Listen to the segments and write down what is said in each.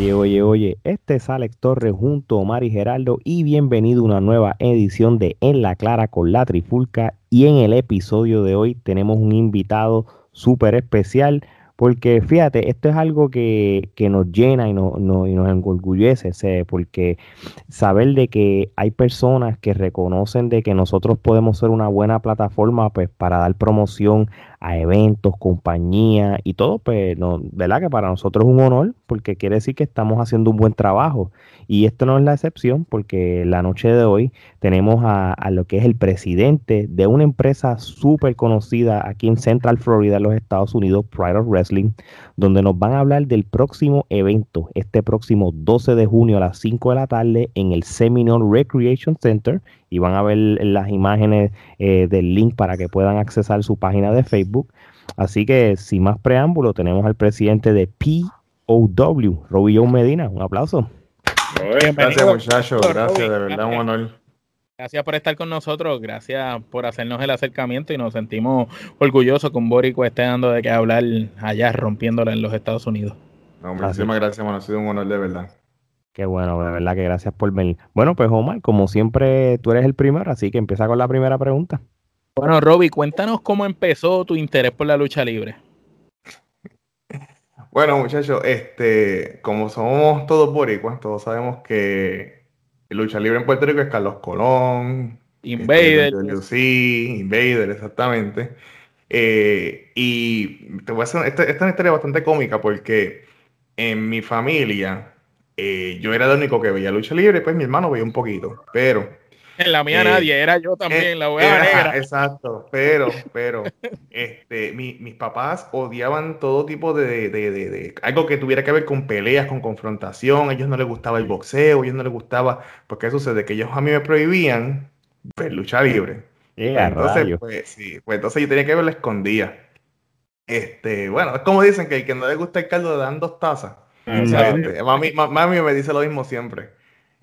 Oye, oye, oye, este es Alex Torres junto a Omar y Geraldo y bienvenido a una nueva edición de En la Clara con la Trifulca. Y en el episodio de hoy tenemos un invitado súper especial porque fíjate, esto es algo que, nos llena y, no, y nos enorgullece, porque saber de que hay personas que reconocen de que nosotros podemos ser una buena plataforma pues, para dar promoción a eventos, compañías y todo, pues, no, ¿verdad? Que para nosotros es un honor porque quiere decir que estamos haciendo un buen trabajo. Y esto no es la excepción porque la noche de hoy tenemos a, lo que es el presidente de una empresa súper conocida aquí en Central Florida, los Estados Unidos, Pride of Wrestling, donde nos van a hablar del próximo evento, este próximo 12 de junio a las 5 de la tarde en el Seminole Recreation Center y van a ver las imágenes eh, del link para que puedan accesar su página de Facebook. Así que sin más preámbulo, tenemos al presidente de POW, Robillón Medina. Un aplauso. Gracias muchachos, gracias, de verdad un honor. Gracias por estar con nosotros, gracias por hacernos el acercamiento y nos sentimos orgullosos con Borico esté dando de que hablar allá rompiéndola en los Estados Unidos. muchísimas gracias, ha sido un honor de verdad. Qué bueno, de verdad que gracias por venir. Bueno, pues Omar, como siempre, tú eres el primero, así que empieza con la primera pregunta. Bueno, Roby, cuéntanos cómo empezó tu interés por la lucha libre. Bueno, muchachos, este, como somos todos boricuas, todos sabemos que lucha libre en Puerto Rico es Carlos Colón, Invader, sí, Invader, exactamente. Eh, y te voy a hacer, esta, esta es una historia bastante cómica porque en mi familia eh, yo era el único que veía lucha libre, pues mi hermano veía un poquito, pero... En la mía eh, nadie, era yo también, eh, la negra. Exacto, pero, pero, este, mis papás odiaban todo tipo de, de, de, algo que tuviera que ver con peleas, con confrontación, a ellos no les gustaba el boxeo, a ellos no les gustaba, porque sucede que ellos a mí me prohibían ver lucha libre. entonces, pues, sí, pues entonces yo tenía que verla escondida. Este, bueno, es como dicen que el que no le gusta el caldo le dan dos tazas. Este, mami, mami, me dice lo mismo siempre.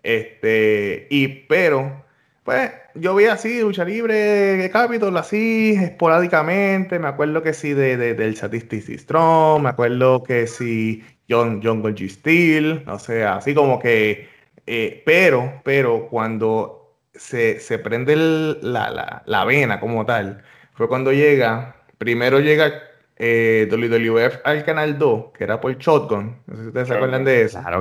Este, y pero, pues, yo vi así, lucha libre, Capitol, así, esporádicamente. Me acuerdo que sí de, del Statistics Strong, me acuerdo que sí John, John G. Steel, o sea, así como que, eh, pero, pero cuando se, se prende la, la, la vena como tal, fue cuando llega, primero llega eh, WWF al canal 2, que era por Shotgun. No sé si ustedes se acuerdan de eso. Claro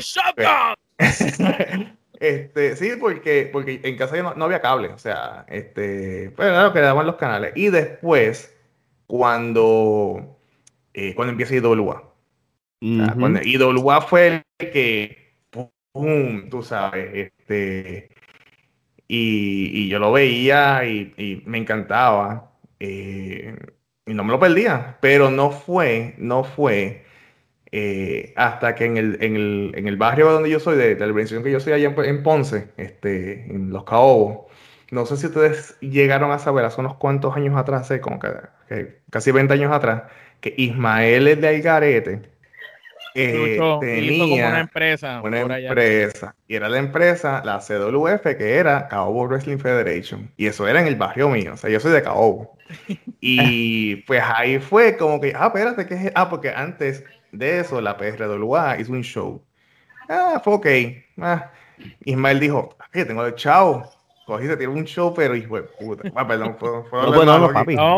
Shotgun! este, sí, porque, porque en casa no, no, había cable, o sea, este, pues era lo que daban los canales. Y después, cuando, eh, cuando empieza IWA. cuando IWA fue el que, pum, tú sabes, este, y, y yo lo veía y, y me encantaba. Eh, y no me lo perdía, pero no fue, no fue eh, hasta que en el, en, el, en el, barrio donde yo soy, de, la organización que yo soy allá en, Ponce, este, en Los Caobos, no sé si ustedes llegaron a saber hace unos cuantos años atrás, como que, casi 20 años atrás, que Ismael es de Algarete. Eh, tenía una empresa. Una empresa. Y era la empresa, la CWF, que era Caobo Wrestling Federation. Y eso era en el barrio mío. O sea, yo soy de Caobo. Y pues ahí fue como que, ah, espérate, que es? Ah, porque antes de eso la PRWA hizo un show. Ah, fue ok. Ah, Ismael dijo, aquí tengo el chao. Cogí, se tiró un show, pero hijo de puta. Ah, perdón, fue, fue no, no, no, papi. No,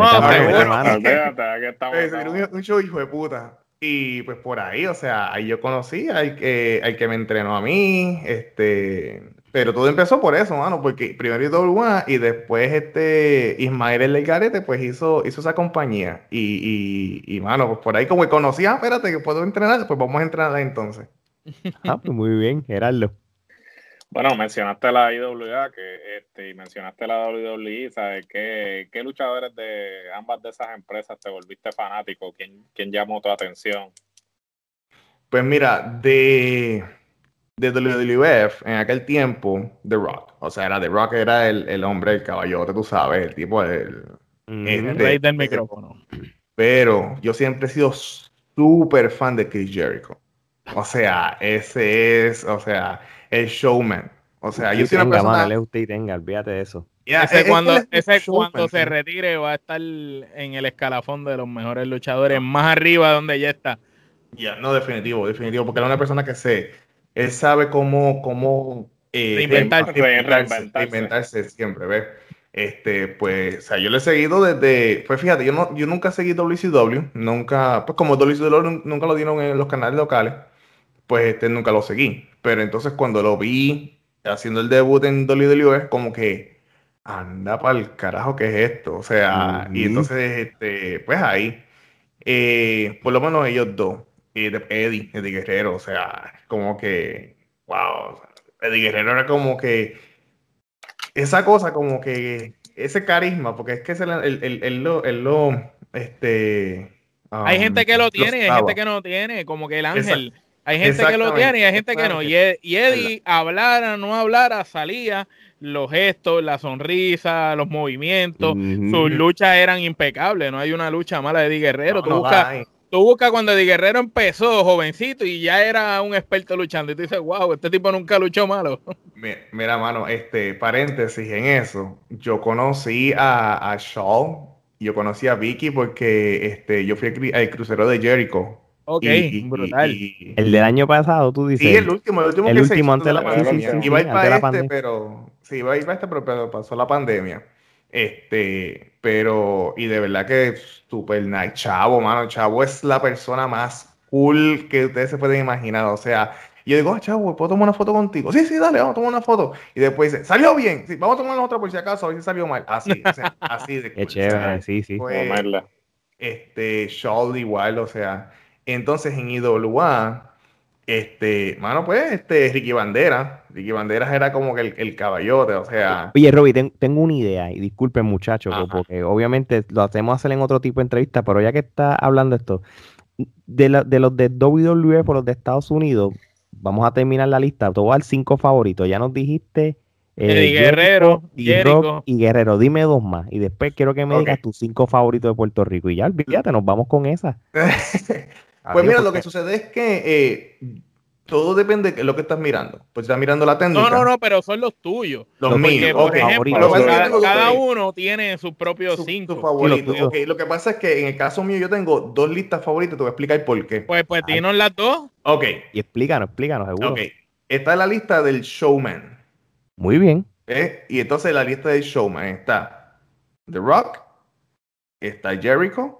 un show, hijo de puta. Y pues por ahí, o sea, ahí yo conocí al que, al que me entrenó a mí, este, pero todo empezó por eso, mano, porque primero IWA y después este Ismael el Garete, pues hizo, hizo esa compañía. Y, y, y, mano, pues por ahí como que conocía, ah, espérate, que puedo entrenar, pues vamos a entrenar entonces. Ah, pues muy bien, Gerardo. Bueno, mencionaste la IWA que, este, y mencionaste la WWE, ¿sabes? ¿Qué, ¿Qué luchadores de ambas de esas empresas te volviste fanático? ¿Quién, quién llamó tu atención? Pues mira, de de WWF en aquel tiempo, The Rock. O sea, era The Rock era el, el hombre, el caballote, tú sabes, el tipo del... el rey del micrófono. Pero yo siempre he sido súper fan de Chris Jericho. O sea, ese es, o sea, el showman. O sea, yo soy una persona... Mano, usted y tenga, olvídate de eso. ese cuando, ese cuando se retire va a estar en el escalafón de los mejores luchadores, más arriba donde ya está. Ya, no, definitivo, definitivo, porque era una persona que se, él sabe cómo, cómo eh, Reinventarse. reinventarse, reinventarse siempre, ¿ves? Este, pues, o sea, yo lo he seguido desde, pues fíjate, yo no, yo nunca seguí WCW, nunca, pues como WCW nun- nunca lo dieron en los canales locales, pues este nunca lo seguí. Pero entonces cuando lo vi haciendo el debut en WWE, como que anda para el carajo que es esto. O sea, y Ujú. entonces, este, pues ahí, eh, por lo menos ellos dos, y de- Eddie, Eddie Guerrero, o sea, como que, wow, Eddie Guerrero era como que esa cosa, como que ese carisma, porque es que ese, el, el, el lo, el lo, este, Hay um, gente que lo tiene y hay gente que no tiene, como que el ángel. Hay gente que lo tiene y hay gente que no. Y, Ed- y Eddie, hablara, no hablara, salía, los gestos, la sonrisa, los movimientos, sus luchas eran impecables. No hay una lucha mala de Eddie Guerrero. No, tú, no buscas, tú buscas cuando Eddie Guerrero empezó jovencito y ya era un experto luchando. Y tú dices, wow, este tipo nunca luchó malo. Mi- Mira, mano, este paréntesis en eso. Yo conocí a, a Shaw, yo conocí a Vicky porque este, yo fui al crucero de Jericho. Ok, Y- y- brutal. y- El del año pasado, tú dices. sí, el último, el último el que se último hizo antes de la- antes sí, sí, pandemia. sí, Iba a ir para la este, pandemia. pero sí, iba a ir para este, pero, pero pasó la pandemia. Este, pero, y de verdad que super nice. Chavo, mano, Chavo es la persona más cool que ustedes se pueden imaginar. O sea, yo digo, ah, Chavo, ¿puedo tomar una foto contigo? Sí, sí, dale, vamos a tomar una foto. Y después dice, salió bien. Sí, vamos a tomar la otra por si acaso, a ver si salió mal. Así, o sea, así de Qué cool, o sea, chévere, sí, sí. pues, Comerla. este, Shaw igual, o sea, entonces en IWA, este, mano, pues, este, Ricky Bandera, Ricky Banderas era como que el, el caballote, o sea, Oye, ten- tengo una idea, y disculpen muchachos, Ajá. porque obviamente lo hacemos hacer en otro tipo de entrevista, pero ya que está hablando esto, de, la- de los de WWF o los de Estados Unidos, vamos a terminar la lista, te voy a dar cinco favoritos, ya nos dijiste eh, Eddie Guerrero, y Jericho. Rock y Guerrero, dime dos más, y después quiero que me digas tus cinco favoritos de Puerto Rico, y ya olvídate, nos vamos con esa. pues mira, lo que sucede es que eh, todo depende de lo que estás mirando, pues estás mirando la técnica, No, no, no, pero son los tuyos. los míos, por ok. ejemplo, es cada, uno tiene sus propios su- cinco. su favorito, los lo que pasa es que en el caso mío yo tengo dos listas favoritas, te voy a explicar por qué. Pues, pues dinos las dos. Ok, Y explícanos, explícanos, seguro. ok, está la lista del showman. Muy bien. ¿eh? Y entonces en la lista de showman está The Rock, está Jericho,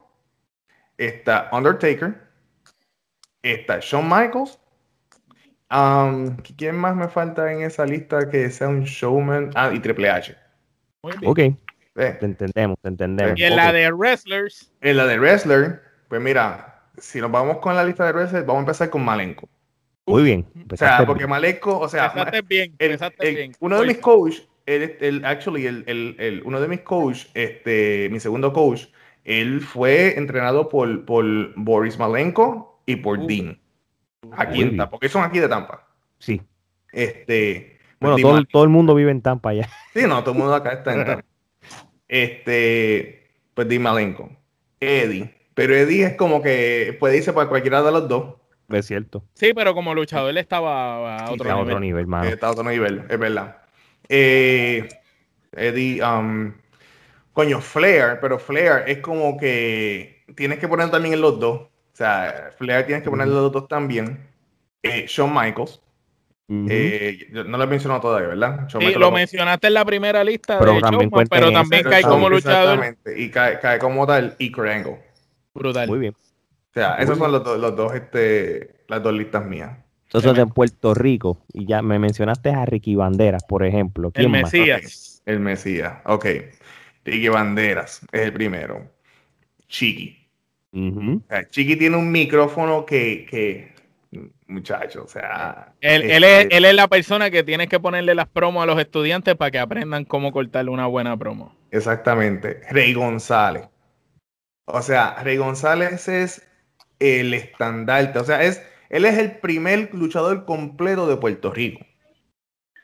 está Undertaker, está Shawn Michaels. Um, ¿Quién más me falta en esa lista que sea un showman? Ah, y Triple H. Muy bien. Ok, ¿eh? te entendemos, te entendemos. Y en la de wrestlers, En la de Wrestler, pues mira, si nos vamos con la lista de Wrestler, vamos a empezar con Malenko. Muy bien. O sea, porque. Malenko, o sea, empezaste bien, el- bien. uno de mis coach, el, el- actually, el, el- el- uno de mis coach, este, mi segundo coach, él fue entrenado por, por Boris Malenko y por Uh. Dean, aquí en. Tampa, porque son aquí de Tampa. Sí. Este, Bueno, Dean todo, Mal- todo el mundo vive en Tampa ya. sí, no, todo el mundo acá está en Tampa. Este, pues Dean Malenko, Eddie, pero Eddie es como que puede irse para cualquiera de los dos. Es cierto. Sí, pero como luchador él estaba a Sí, otro Está a nivel. otro nivel, mano. Está a otro nivel, es verdad. Eh, Eddie, um, coño, Flair, pero Flair es como que tienes que poner también en los dos. O sea, Flair tienes que poner los dos también. Eh, Shawn Michaels, eh, yo no lo he mencionado todavía, ¿verdad? Shawn Sí, lo lo- mencionaste en la primera lista Pero de también Showman, pero también cae como luchador exactamente, Y cae, cae como tal y Kurt Angle. brutal. Muy bien. O sea, Muy esos son los, dos- los dos, este, las dos listas mías. Entonces, en Puerto Rico, y ya me mencionaste a Ricky Banderas, por ejemplo. El ¿Quién más? Mesías. El Mesías, ok. Ricky Banderas es el primero. Chiqui. O sea, Chiqui tiene un micrófono que, que muchacho, o sea. Él, este, él es, él es la persona que tienes que ponerle las promos a los estudiantes para que aprendan cómo cortarle una buena promo. Exactamente. Rey González. O sea, Rey González es el estandarte. O sea, es, él es el primer luchador completo de Puerto Rico.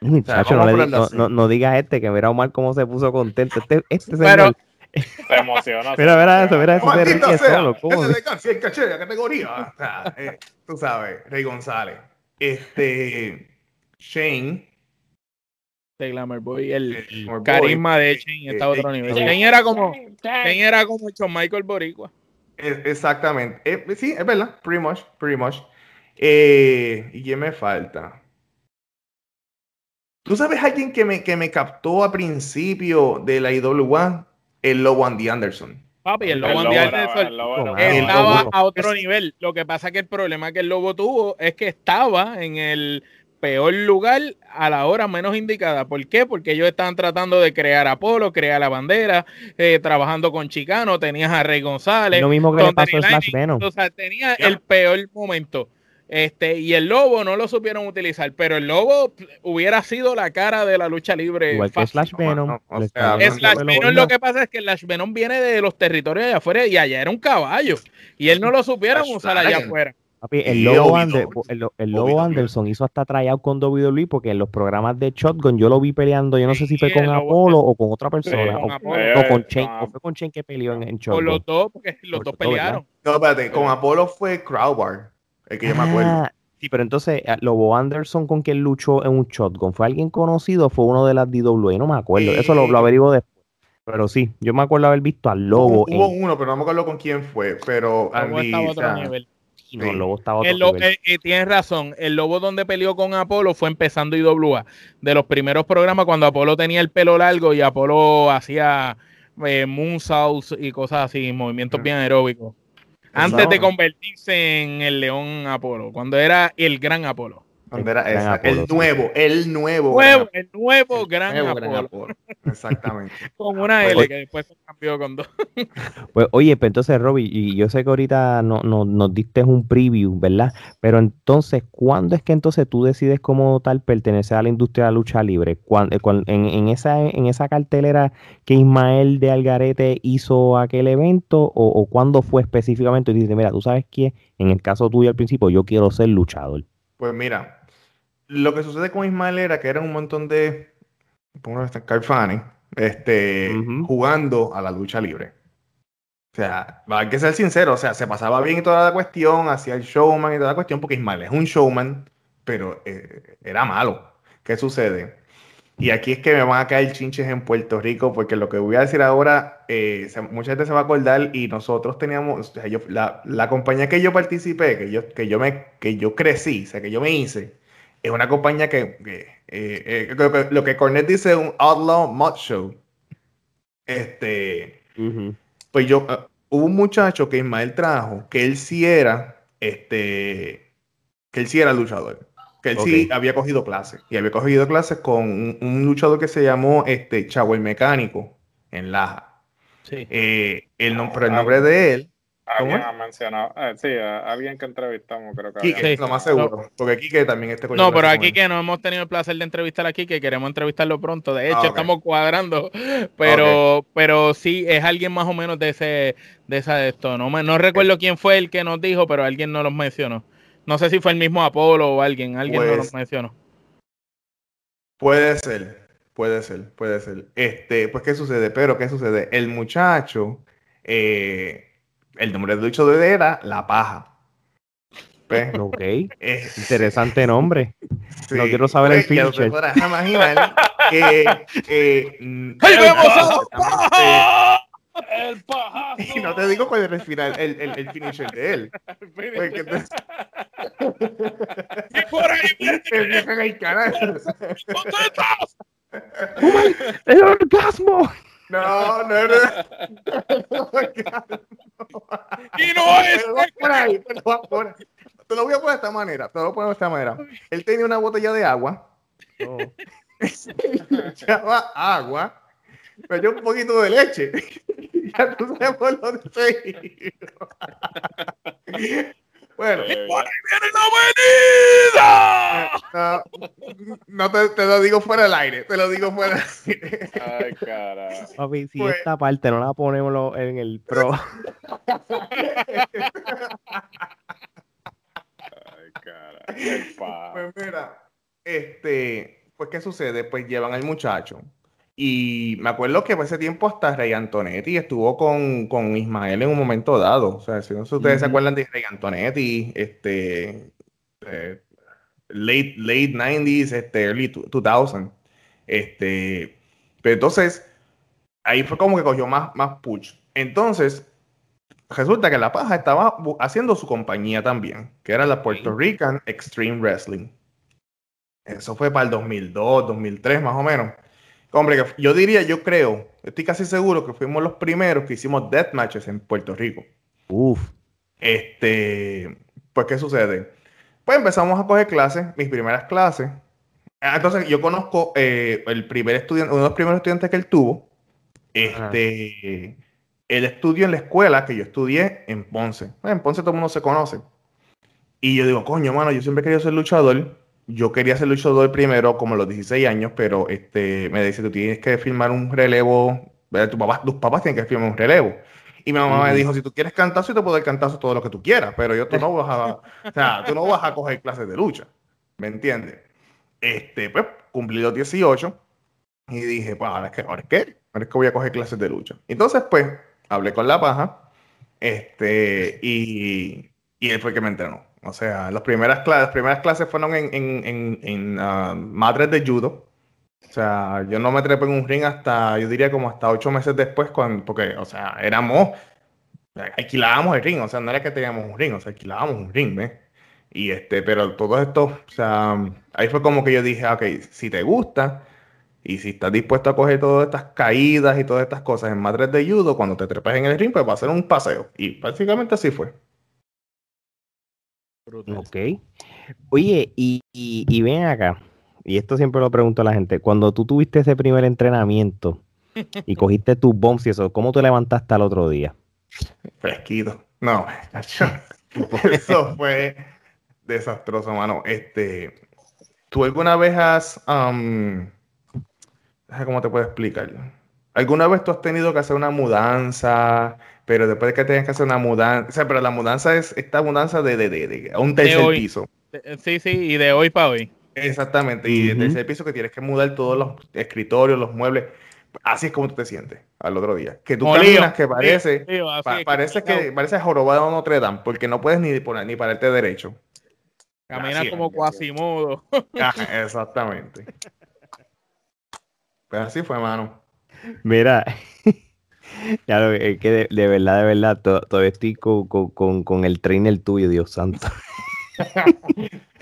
Muchacho, no, no, no digas este, que verá Omar cómo se puso contento. Este, este Pero- señor- Se emociona. Mira, mira eso, mira eso, se Maldito ríe solo. ¿cómo? ese de casi el caché de la categoría. O sea, eh, tú sabes, Rey González. Este, Shane. de Glamour Boy, el eh, Glamour Boy. carisma de Shane está a otro eh, nivel. eh, Shane era como, Shane era como Shawn Michael Boricua. Exactamente. Eh, sí, es verdad. Pretty much, pretty much. Eh, ¿y quién me falta? ¿Tú sabes alguien que me, que me captó a principio de la IWA? El Lobo Andy Anderson. Papi, el lobo Andy Anderson el lobo estaba a otro nivel. Lo que pasa que el problema que el lobo tuvo es que estaba en el peor lugar a la hora menos indicada. ¿Por qué? Porque ellos estaban tratando de crear Apolo, crear la bandera, eh, trabajando con Chicano, tenías a Rey González. Lo mismo que le pasó a Slash Venom. O sea, tenía el peor momento. Este, y el lobo no lo supieron utilizar, pero el lobo hubiera sido la cara de la lucha libre. Igual que fácil. Slash no, Venom. no, o sea, Slash lo que pasa es que Slash Venom viene de los territorios de allá afuera y allá era un caballo. Y él no lo supieron Slash usar allá afuera. Papi, el Lobo. Ander- el, lo- el Lobo. Anderson hizo hasta tryout con WWE porque en los programas de Shotgun yo lo vi peleando, yo no sé si fue con Apolo o con otra persona, con o, Apolo. o con con o fue con Shane que peleó en, en Shotgun. los dos, porque los Por dos los dos, pelearon. No, espérate, con Apolo fue Crowbar, el que yo me acuerdo. Ah, sí, pero entonces, eh, Lobo Anderson con quien luchó en un Shotgun, ¿fue alguien conocido o fue uno de las DWA? No me acuerdo, eso lo, lo Eh. averiguo después. Pero sí, yo me acuerdo haber visto al Lobo Hubo, hubo en... uno, pero no me acuerdo con quién fue. Pero Lobo Andy, estaba a o otro sea, nivel. Sí, no, el Lobo estaba a otro El lo- nivel. eh, eh, tienes razón, el lobo donde peleó con Apolo fue empezando IWA. De los primeros programas cuando Apolo tenía el pelo largo y Apolo hacía eh, moonsaults y cosas así, movimientos Mm. bien aeróbicos. Antes de convertirse en el león Apolo, cuando era el gran Apolo. ¿Dónde era Gran esa? Apolo, el sí. nuevo, el nuevo. Nuevo, gran- el nuevo el gran nuevo Apolo. gran Apolo. Exactamente. Con una Pues- L que después se cambió con dos. Pues oye, pues entonces, Robbie, y yo sé que ahorita no, no- nos diste un preview, ¿verdad? Pero entonces, ¿cuándo es que entonces tú decides como tal pertenecer a la industria de la lucha libre? ¿Cuán- eh, en, en esa, en esa cartelera que Ismael de Algarete hizo aquel evento? ¿O, o cuándo fue específicamente? Y dices, mira, tú sabes que en el caso tuyo al principio, yo quiero ser luchador. Pues mira, lo que sucede con Ismael era que eran un montón de, este, Carfani, este, Ujú. jugando a la lucha libre. O sea, hay que ser sincero, o sea, se pasaba bien y toda la cuestión, hacía el showman y toda la cuestión, porque Ismael es un showman, pero eh, era malo. ¿Qué sucede? Y aquí es que me van a caer chinches en Puerto Rico, porque lo que voy a decir ahora, eh, se- mucha gente se va a acordar y nosotros teníamos, o sea, yo- la, la compañía que yo participé, que yo, que yo me, que yo crecí, o sea, que yo me hice, es una compañía que, que, eh, eh, lo, que lo que Cornet dice un outlaw mod show. Este, pues yo, eh, hubo un muchacho que Ismael trajo, que él sí era, este, que él sí era luchador. Que él sí había cogido clases. Y había cogido clases con un, un luchador que se llamó este, Chavo el Mecánico en Laja. Sí. Eh, el, pero el nombre de él, ¿Cómo Alguien es? ha mencionado, eh, sí, a alguien que entrevistamos, creo que Quique, lo más seguro. Porque Quique también este No, pero aquí que no hemos tenido el placer de entrevistar aquí, que queremos entrevistarlo pronto. De hecho, Ah, estamos cuadrando, pero, pero sí es alguien más o menos de ese, de esa de esto. No me, no recuerdo quién fue el que nos dijo, pero alguien nos los mencionó. No sé si fue el mismo Apolo o alguien, alguien Pues, los mencionó. Puede ser, puede ser, puede ser. Este, pues, ¿qué sucede? Pero, ¿qué sucede? El muchacho, eh, el nombre del luchador era La Paja. ¿Ves? Ok, Eh, interesante nombre. sí. no quiero saber el Pues, podrás imaginar que... eh, ¡Ahí vemos a la paja! ¡El pajazo! Y no te digo cuál era el final, el, el, el finisher de él. Porque entonces- ¡Y por ahí el canal. ¡El orgasmo! No, no, no. ¡Y no es! Te lo voy a poner ahí, te lo voy a poner. Te lo voy a poner de esta manera, te lo voy a poner de esta manera. Él tenía una botella de agua, No. le echaba agua, me echó un poquito de leche. ya tú sabes por dónde iba. Bueno, Eh, ¡Viene la venida! no, no te, te lo digo fuera del aire, te lo digo fuera del aire. Ay, cara. Papi, si Pues- esta parte no la ponemos en el pro. Ay, cara. Pues mira, este, pues ¿qué sucede? Pues llevan al muchacho. Y me acuerdo que por ese tiempo hasta Rey Antonetti estuvo con, con Ismael en un momento dado. O sea, si no sé si ustedes se acuerdan de Rey Antonetti, este, eh, late, late 90s, este, early 2000. Este, pero entonces, ahí fue como que cogió más, más push. Entonces, resulta que La Paja estaba haciendo su compañía también, que era la Puerto Rican Extreme Wrestling. Eso fue para el 2002, 2003 más o menos. Hombre, yo diría, yo creo, estoy casi seguro que fuimos los primeros que hicimos death matches en Puerto Rico. Uf. Este, pues, ¿qué sucede? Pues empezamos a coger clases, mis primeras clases. Ah, entonces, yo conozco eh, el primer estudiante, uno de los primeros estudiantes que él tuvo. Este, él estudió en la escuela que yo estudié en Ponce. En Ponce todo el mundo se conoce. Y yo digo, coño, mano, yo siempre querido ser luchador yo quería ser luchador primero como a los 16 años, pero este, me dice, tú tienes que firmar un relevo, tu papá, tus papás tienen que firmar un relevo. Y mi mamá me dijo, si tú quieres cantazo, yo te puedo dar cantazo todo lo que tú quieras, pero yo tú no vas a, o sea, tú no vas a coger clases de lucha, ¿me entiendes? Este, pues, cumplí los 18 y dije, pues, ¿ahora qué? ¿Ahora qué? Ahora es que voy a coger clases de lucha. Entonces, pues, hablé con la paja, este, y, y él fue el que me entrenó. O sea, las primeras, las primeras clases fueron en, en, en, ah, madres de judo. O sea, yo no me trepé en un ring hasta, yo diría como hasta ocho meses después, cuando, porque, o sea, éramos, alquilábamos el ring, o sea, no era que teníamos un ring, o sea, alquilábamos un ring, ¿ves? Y este, pero todo esto, o sea, ahí fue como que yo dije, ok, si te gusta y si estás dispuesto a coger todas estas caídas y todas estas cosas en madres de judo, cuando te trepes en el ring, pues va a ser un paseo. Y básicamente así fue. Ok. Oye, y, ven acá, y esto siempre lo pregunto a la gente, cuando tú tuviste ese primer entrenamiento y cogiste tus bombs y eso, ¿cómo te levantaste al otro día? Fresquito. No, eso fue desastroso, mano. Este, ¿tú alguna vez has, um, ¿cómo te puedo explicar? ¿Alguna vez tú has tenido que hacer una mudanza? Pero después de que tengas que hacer una mudanza, o sea, pero la mudanza es esta mudanza de, de, de, un tercer piso. Sí, sí, y de hoy para hoy. Exactamente, y de tercer piso que tienes que mudar todos los escritorios, los muebles. Así es como tú te sientes al otro día. Que tú caminas, que parece, parece que, parece jorobado Notre Dame, porque no puedes ni, poner, ni pararte derecho. Camina como Quasimodo. exactamente. Pues así fue, mano. Mira, Claro, es que de, verdad, de verdad, todavía estoy con, el trainer tuyo, Dios santo.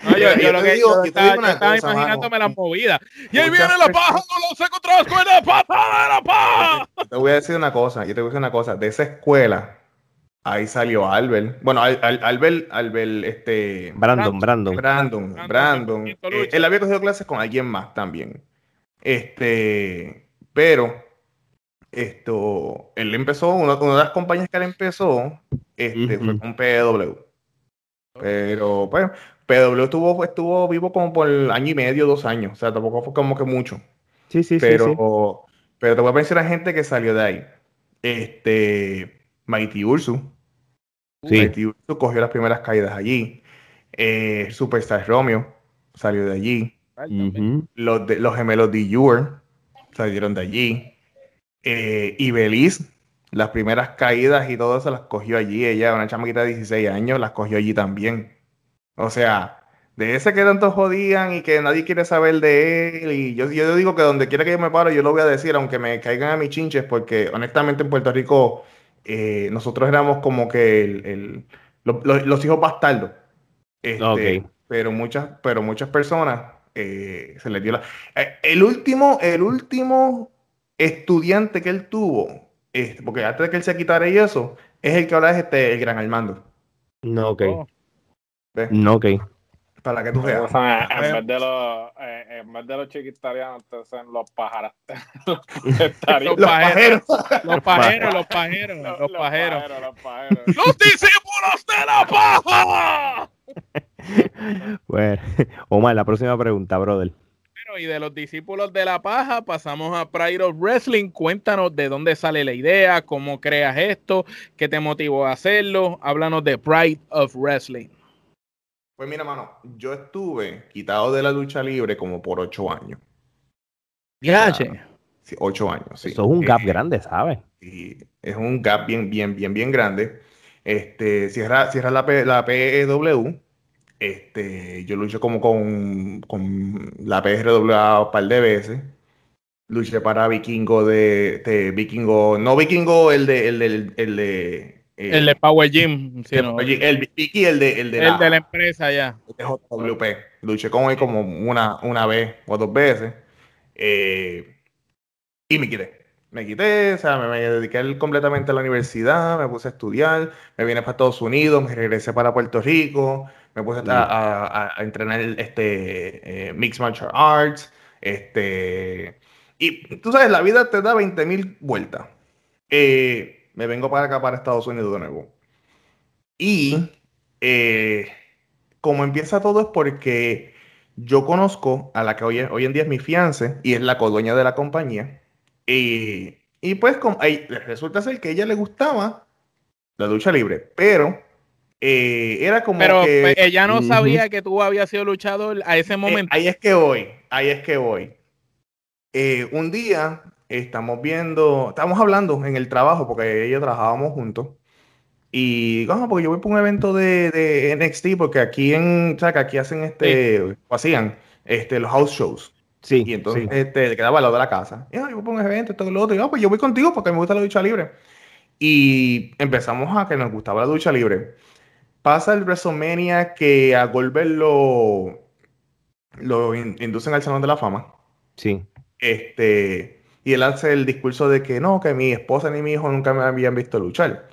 No, yo, lo que digo, yo, estaba, imaginándome las movidas. Y ahí viene la paja con los secos la escuela, de la paja. Te voy a decir una cosa, yo te voy a decir una cosa. De esa escuela, ahí salió Albert. Bueno, Albert, Albert, este. Brandon, Brandon. Brandon, Brandon. Eh, él había cogido clases con alguien más también. Este, pero esto, él empezó, una, de las compañías que él empezó, este, fue con PW. Pero, pues, PW estuvo, estuvo vivo como por año y medio, dos años. O sea, tampoco fue como que mucho. Sí, sí, pero, sí, Pero te voy a mencionar gente que salió de ahí. Este, Mighty Ursu. Sí. Mighty Ursu cogió las primeras caídas allí. Eh, Superstar Romeo salió de allí. los, de, los gemelos de Ure salieron de allí. Eh, y Beliz, las primeras caídas y todo eso las cogió allí. Ella, una chamaquita de 16 años, las cogió allí también. O sea, de ese que tanto jodían y que nadie quiere saber de él. Y yo, yo digo que donde quiera que yo me paro, yo lo voy a decir, aunque me caigan a mis chinches, porque honestamente en Puerto Rico eh, nosotros éramos como que el, los hijos bastardos. Este, pero muchas, pero muchas personas eh, se les dio la. el último, el último estudiante que él tuvo, este, porque antes de que él se quitara y eso, es el que ahora es este, el gran Armando. No, ok. No, ok. Para que tú veas. en, vez de los, eh, en vez de los chiquitarianos, entonces los pájaros. los, pajeros. Los pajeros, los pajeros, los pajeros. Los discípulos de la paja. bueno, Omar, la próxima pregunta, brother y de los discípulos de la paja pasamos a Pride of Wrestling. Cuéntanos de dónde sale la idea, cómo creas esto, qué te motivó a hacerlo. Háblanos de Pride of Wrestling. Pues mira, mano, yo estuve quitado de la lucha libre como por ocho años. Ya, sí, ocho años, sí. Eso es un gap eh, grande, ¿sabes? Sí, es un gap bien, bien, bien, bien grande. Este, cierra, cierra la, la PEW este, yo luché como con, con la PRWA un par de veces. Luché para Vikingo de, Vikingo, no Vikingo el de, el de, el de el de Power Gym. el, el Vicky, el de, el de, el de la empresa ya. De JWP. Luché con él como una, una vez o dos veces. Eh, y me quité. Me quité, o sea, me, dediqué completamente a la universidad, me puse a estudiar, me vine para Estados Unidos, me regresé para Puerto Rico, me puse a, entrenar este eh, Mixed Martial Arts, este... Y tú sabes, la vida te da 20.000 vueltas. Eh, me vengo para acá, para Estados Unidos de nuevo. Y eh, como empieza todo es porque yo conozco a la que hoy, hoy en día es mi fiance y es la codueña de la compañía. Y, y pues como, resulta ser que a ella le gustaba la lucha libre, pero eh, era como pero que... Pues, ella no sabía que tú habías sido luchador a ese momento. ahí es que voy, ahí es que voy. un día estamos viendo, estamos hablando en el trabajo, porque ellos trabajábamos juntos. Y vamos, porque yo voy para un evento de, de NXT, porque aquí en, o sea, que aquí hacen este, hacían este, los house shows. Sí. Y entonces este, quedaba al lado de la casa. Y yo voy para un evento, esto y lo otro. Y yo, pues yo voy contigo porque me gusta la lucha libre. Y empezamos a que nos gustaba la lucha libre. Pasa el WrestleMania que a Goldberg lo, lo inducen al Salón de la Fama. Sí. Este, y él hace el discurso de que no, que mi esposa ni mi hijo nunca me habían visto luchar.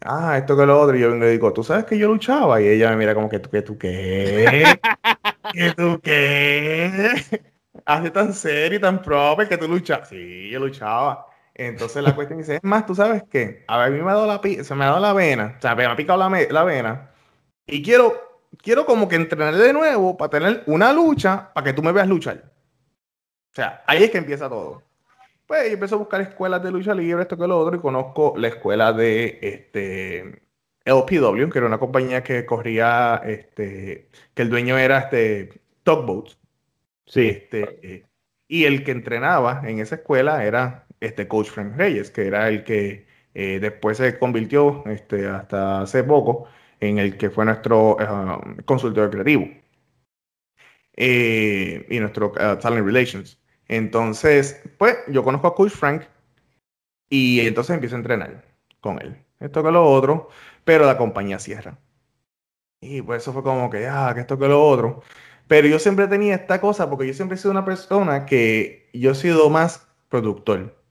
Ah, esto que lo otro. Y yo le digo, ¿tú sabes que yo luchaba? Y ella me mira como que tú, que tú qué. ¿Que tú qué? Hace tan serio y tan proper que tú luchas. Sí, yo luchaba. Entonces la cuestión dice, es más, ¿tú sabes qué? A mí me ha dado la, se me ha dado la vena, o sea, me ha picado la, la vena. Y quiero, quiero como que entrenar de nuevo para tener una lucha para que tú me veas luchar. O sea, ahí es que empieza todo. Pues yo empecé a buscar escuelas de lucha libre, esto que lo otro, y conozco la escuela de este LPW, que era una compañía que corría, este, que el dueño era este Tugboats. Sí. Este, y el que entrenaba en esa escuela era este coach Frank Reyes, que era el que eh, después se convirtió este, hasta hace poco en el que fue nuestro uh, consultor creativo eh, y nuestro uh, talent relations. Entonces, pues yo conozco a Coach Frank y entonces empiezo a entrenar con él. Esto que lo otro, pero la compañía cierra. Y pues eso fue como que, ah, que esto que lo otro. Pero yo siempre tenía esta cosa porque yo siempre he sido una persona que yo he sido más productor.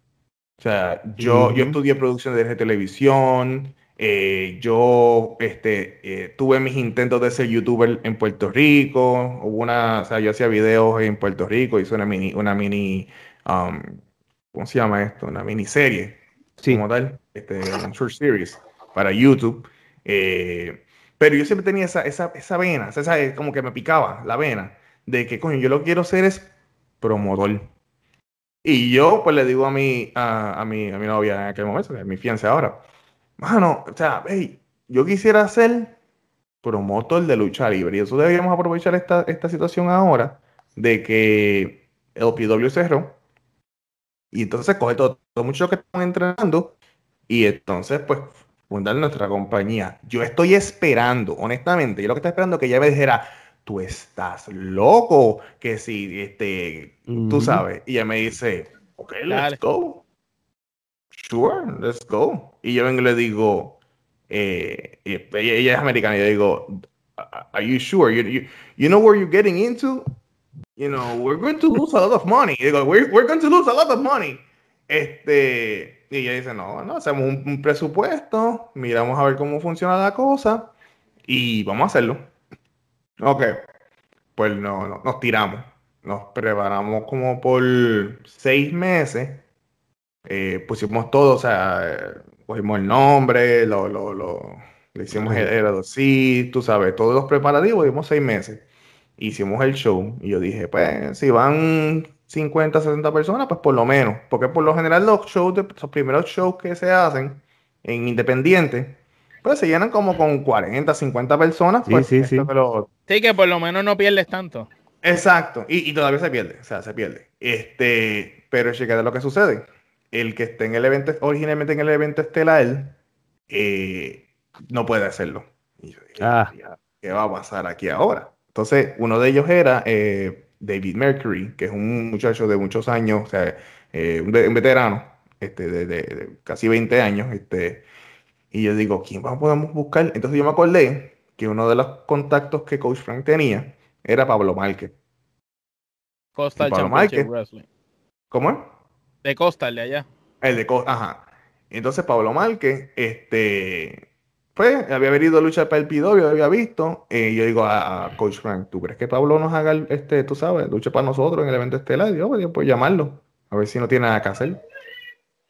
O sea, yo, yo estudié producción de televisión, eh, yo este, eh, tuve mis intentos de ser youtuber en Puerto Rico. Hubo una, o sea, yo hacía videos en Puerto Rico, hice una mini, una mini, um, ¿cómo se llama esto? Una miniserie, sí. como tal, este, short series para YouTube. Eh, pero yo siempre tenía esa, esa, esa vena, esa, como que me picaba la vena de que, coño, yo lo que quiero ser es promotor. Y yo, pues le digo a mi, a, a mi, a mi novia en aquel momento, que es mi fianza ahora, mano, o sea, hey, yo quisiera ser promotor de lucha libre. Y eso deberíamos aprovechar esta, esta situación ahora de que el PW cerró. Y entonces coge todo, todo mucho que están entrenando y entonces pues fundar nuestra compañía. Yo estoy esperando, honestamente, yo lo que estoy esperando es que ella me dijera, tú estás loco, que si, este, tú sabes. Y ella me dice, ok, let's go. Sure, let's go. Y yo vengo y le digo, eh, ella, es americana, y yo digo, are you sure? You, you, you know where you're getting into? You know, we're going to lose a lot of money. Y digo, we're, we're going to lose a lot of money. Este, y ella dice, no, no, hacemos un, presupuesto, miramos a ver cómo funciona la cosa y vamos a hacerlo. Ok, pues no, no, nos tiramos. Nos preparamos como por seis meses eh, pusimos todo, o sea, cogimos el nombre, lo, lo, lo le hicimos el, sí, tú sabes, todos los preparativos, dimos seis meses. Hicimos el show y yo dije, pues, si van 50, 60 personas, pues por lo menos, porque por lo general los shows, los primeros shows que se hacen en Independiente, pues se llenan como con 40, 50 personas. Sí, pues, sí, Sí, que por lo menos no pierdes tanto. Exacto, y, y, todavía se pierde, o sea, se pierde. Este, pero de lo que sucede el que esté en el evento, originalmente en el evento estelar, eh, no puede hacerlo. Y yo dije, ah. ¿qué va a pasar aquí ahora? Entonces, uno de ellos era eh, David Mercury, que es un muchacho de muchos años, o sea, eh, un, veterano, este, de, casi 20 años, este, Y yo digo, ¿quién más podemos buscar? Entonces yo me acordé que uno de los contactos que Coach Frank tenía era Pablo Márquez. Coastal Pablo Márquez. Wrestling. ¿Cómo es? De Coastal, de allá. El de Co- ajá. Entonces Pablo Márquez, este, pues, había venido a luchar para el PW, había visto. eh, yo digo a, a Coach Frank, ¿tú crees que Pablo nos haga, el- este, tú sabes, lucha para nosotros en el evento estelar? Y yo, pues, pues llamarlo, a ver si no tiene nada que hacer.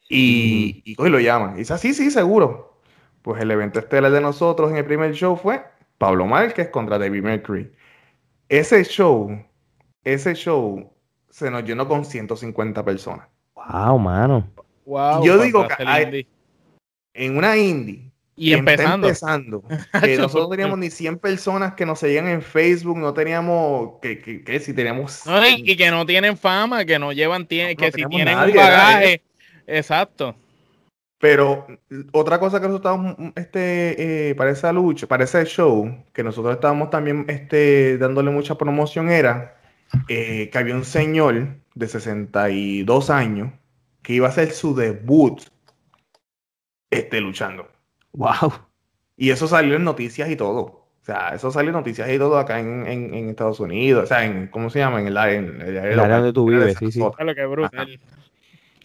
Y, y y lo llama. Y dice, "Ah, sí, sí, seguro. Pues el evento estelar de nosotros en el primer show fue Pablo Márquez contra David Mercury. Ese show, ese show se nos llenó con 150 personas. Wow, mano. Wow, Yo digo que hay-. En una indie. Y empezando. empezando, que nosotros teníamos ni 100 personas que nos seguían en Facebook, no teníamos, que, que, que si teníamos... No, y, y que no tienen fama, que no llevan, No, que no si tienen nadie, un bagaje. Exacto. Pero otra cosa que nosotros estábamos, este, eh, para esa lucha, para ese show, que nosotros estábamos también este, dándole mucha promoción, era eh, que había un señor de 62 años que iba a hacer su debut este, luchando. Wow. Y eso salió en noticias y todo. O sea, eso salió en noticias y todo acá en, en- en Estados Unidos. O sea, en, ¿cómo se llama? En el, en el área El área donde tú en vives, sí, sí. Lo que brutal.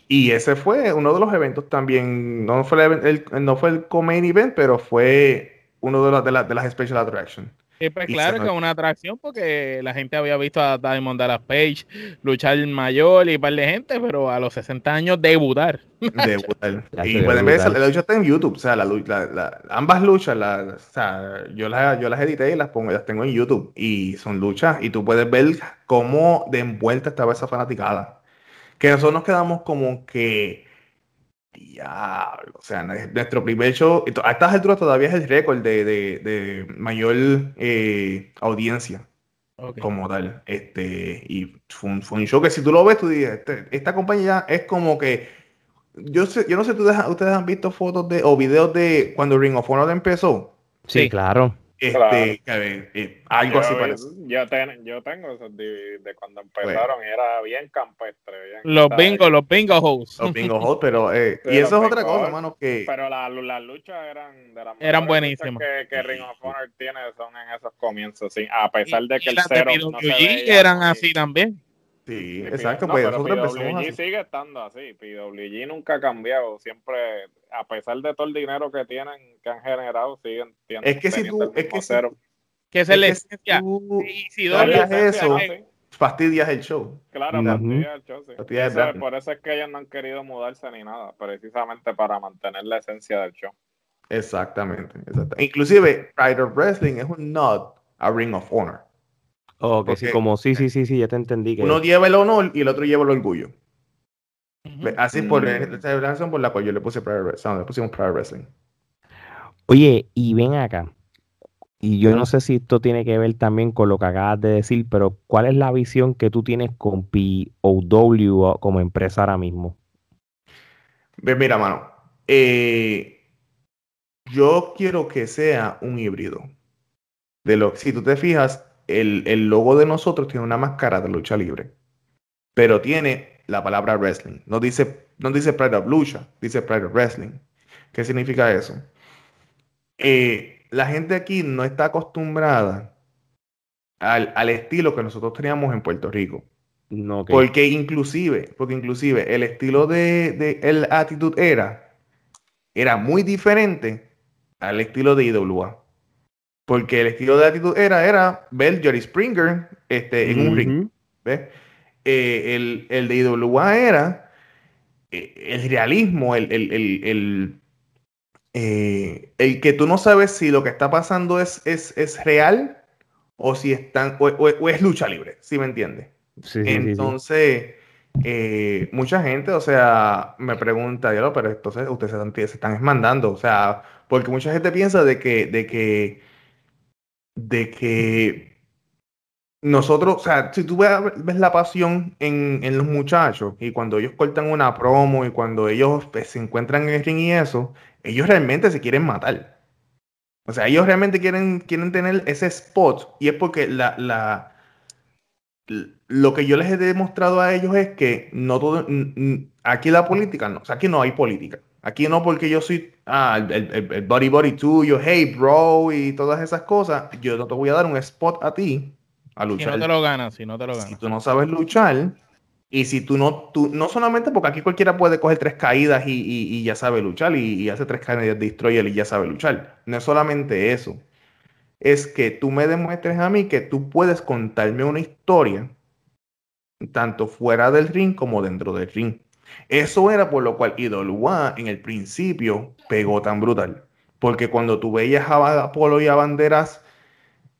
Y ese fue uno de los eventos también. No fue el, event- el- no fue el co-main event, pero fue uno de, los, de, las- de las special attractions. Sí, pues Y claro que nos- una atracción porque la gente había visto a Diamond Dallas Page luchar mayor y un par de gente, pero a los 60 años debutar. Debutar. Y pueden ver, la lucha está en YouTube. O sea, la, la- la- ambas luchas, la- o sea, yo las, yo las edité y las, pongo, las tengo en YouTube. Y son luchas. Y tú puedes ver cómo de envuelta estaba esa fanaticada. Que nosotros nos quedamos como que. Diablo. O sea, nuestro primer show. A estas alturas todavía es el récord de, de- de mayor eh, audiencia como tal. Este, y fue un, fue un show que si tú lo ves, tú dices, este- esta compañía es como que, yo sé, yo no sé, ¿tú ustedes han visto fotos de, o videos de cuando Ring of Honor empezó. Sí, Sí. claro. Este, Claro. que, eh, eh, algo así yo, parece. Yo, ten- yo tengo esos de, de cuando empezaron y era bien campestre. bien- Los bingos, los bingo hosts. Los bingo hall, pero, eh, Sí, y eso es otra bingo cosa, hermano, que Pero la- las luchas eran de las Eran buenísimas. Que, que Ring of Honor tiene son en esos comienzos, sí. A pesar de que Y el cero no se veía eran así también. sí, Sí, exacto, no, pues PWG así. sigue estando así. PWG nunca ha cambiado. Siempre, a pesar de todo el dinero que tienen, que han generado, siguen teniendo Es que si tú- es que si- cero. Que licencia, eso. Sí. fastidias el show. Claro, Ujú. fastidia el show, sí. Eso por eso es que ellos no han querido mudarse ni nada, precisamente para mantener la esencia del show. Exactamente, exactamente. Inclusive, Pride of Wrestling es un nod a Ring of Honor. Oh, que sí, Porque- como sí, sí, sí, sí, ya te entendí. Que... Uno lleva el honor y el otro lleva el orgullo. Así por Mm. esa es la razón por la cual yo le puse Pride Wrestling. Le pusimos Pride Wrestling. Oye, y ven acá. Y yo no sé si esto tiene que ver también con lo que acabas de decir, pero ¿cuál es la visión que tú tienes con POW como empresa ahora mismo? Ve, Mira, mano. eh, yo quiero que sea un híbrido. De lo, si tú te fijas, el, el logo de nosotros tiene una máscara de lucha libre. Pero tiene la palabra wrestling. No dice, no dice Pride of Lucha, dice Pride of Wrestling. ¿Qué significa eso? Eh, la gente aquí no está acostumbrada al, al estilo que nosotros teníamos en Puerto Rico. No, que Porque inclusive, porque inclusive el estilo de, de el Attitude Era era muy diferente al estilo de IWA. Porque el estilo de Attitude Era era ver Jerry Springer este, en un ring. ¿ves? Eh, el, el de IWA era eh, el realismo, el, el, el, el, eh, el que tú no sabes si lo que está pasando es, es, es real o si están, o, o- o es lucha libre, ¿sí me entiendes? Sí, sí, sí, sí. Entonces, eh, mucha gente, o sea, me pregunta, diablo, pero entonces ustedes se están, se están mandando, o sea, porque mucha gente piensa de que, de que, de que nosotros, o sea, si tú ves, la pasión en, en los muchachos y cuando ellos cortan una promo y cuando ellos pues, se encuentran en el ring y eso, ellos realmente se quieren matar. O sea, ellos realmente quieren, quieren tener ese spot y es porque la, la, lo que yo les he demostrado a ellos es que no todo, aquí la política no, o sea, aquí no hay política. Aquí no porque yo soy ah, el, el, el body body tuyo, hey bro, y todas esas cosas. Yo no te voy a dar un spot a ti a luchar. Si no te lo ganas, si no te lo ganas. Si tú no sabes luchar, y si tú no, tú, no solamente porque aquí cualquiera puede coger tres caídas y, y, y ya sabe luchar, y, y, hace tres caídas de destroyer y ya sabe luchar. No es solamente eso. Es que tú me demuestres a mí que tú puedes contarme una historia, tanto fuera del ring como dentro del ring. Eso era por lo cual IWA en el principio pegó tan brutal. Porque cuando tú veías a Apolo y a Banderas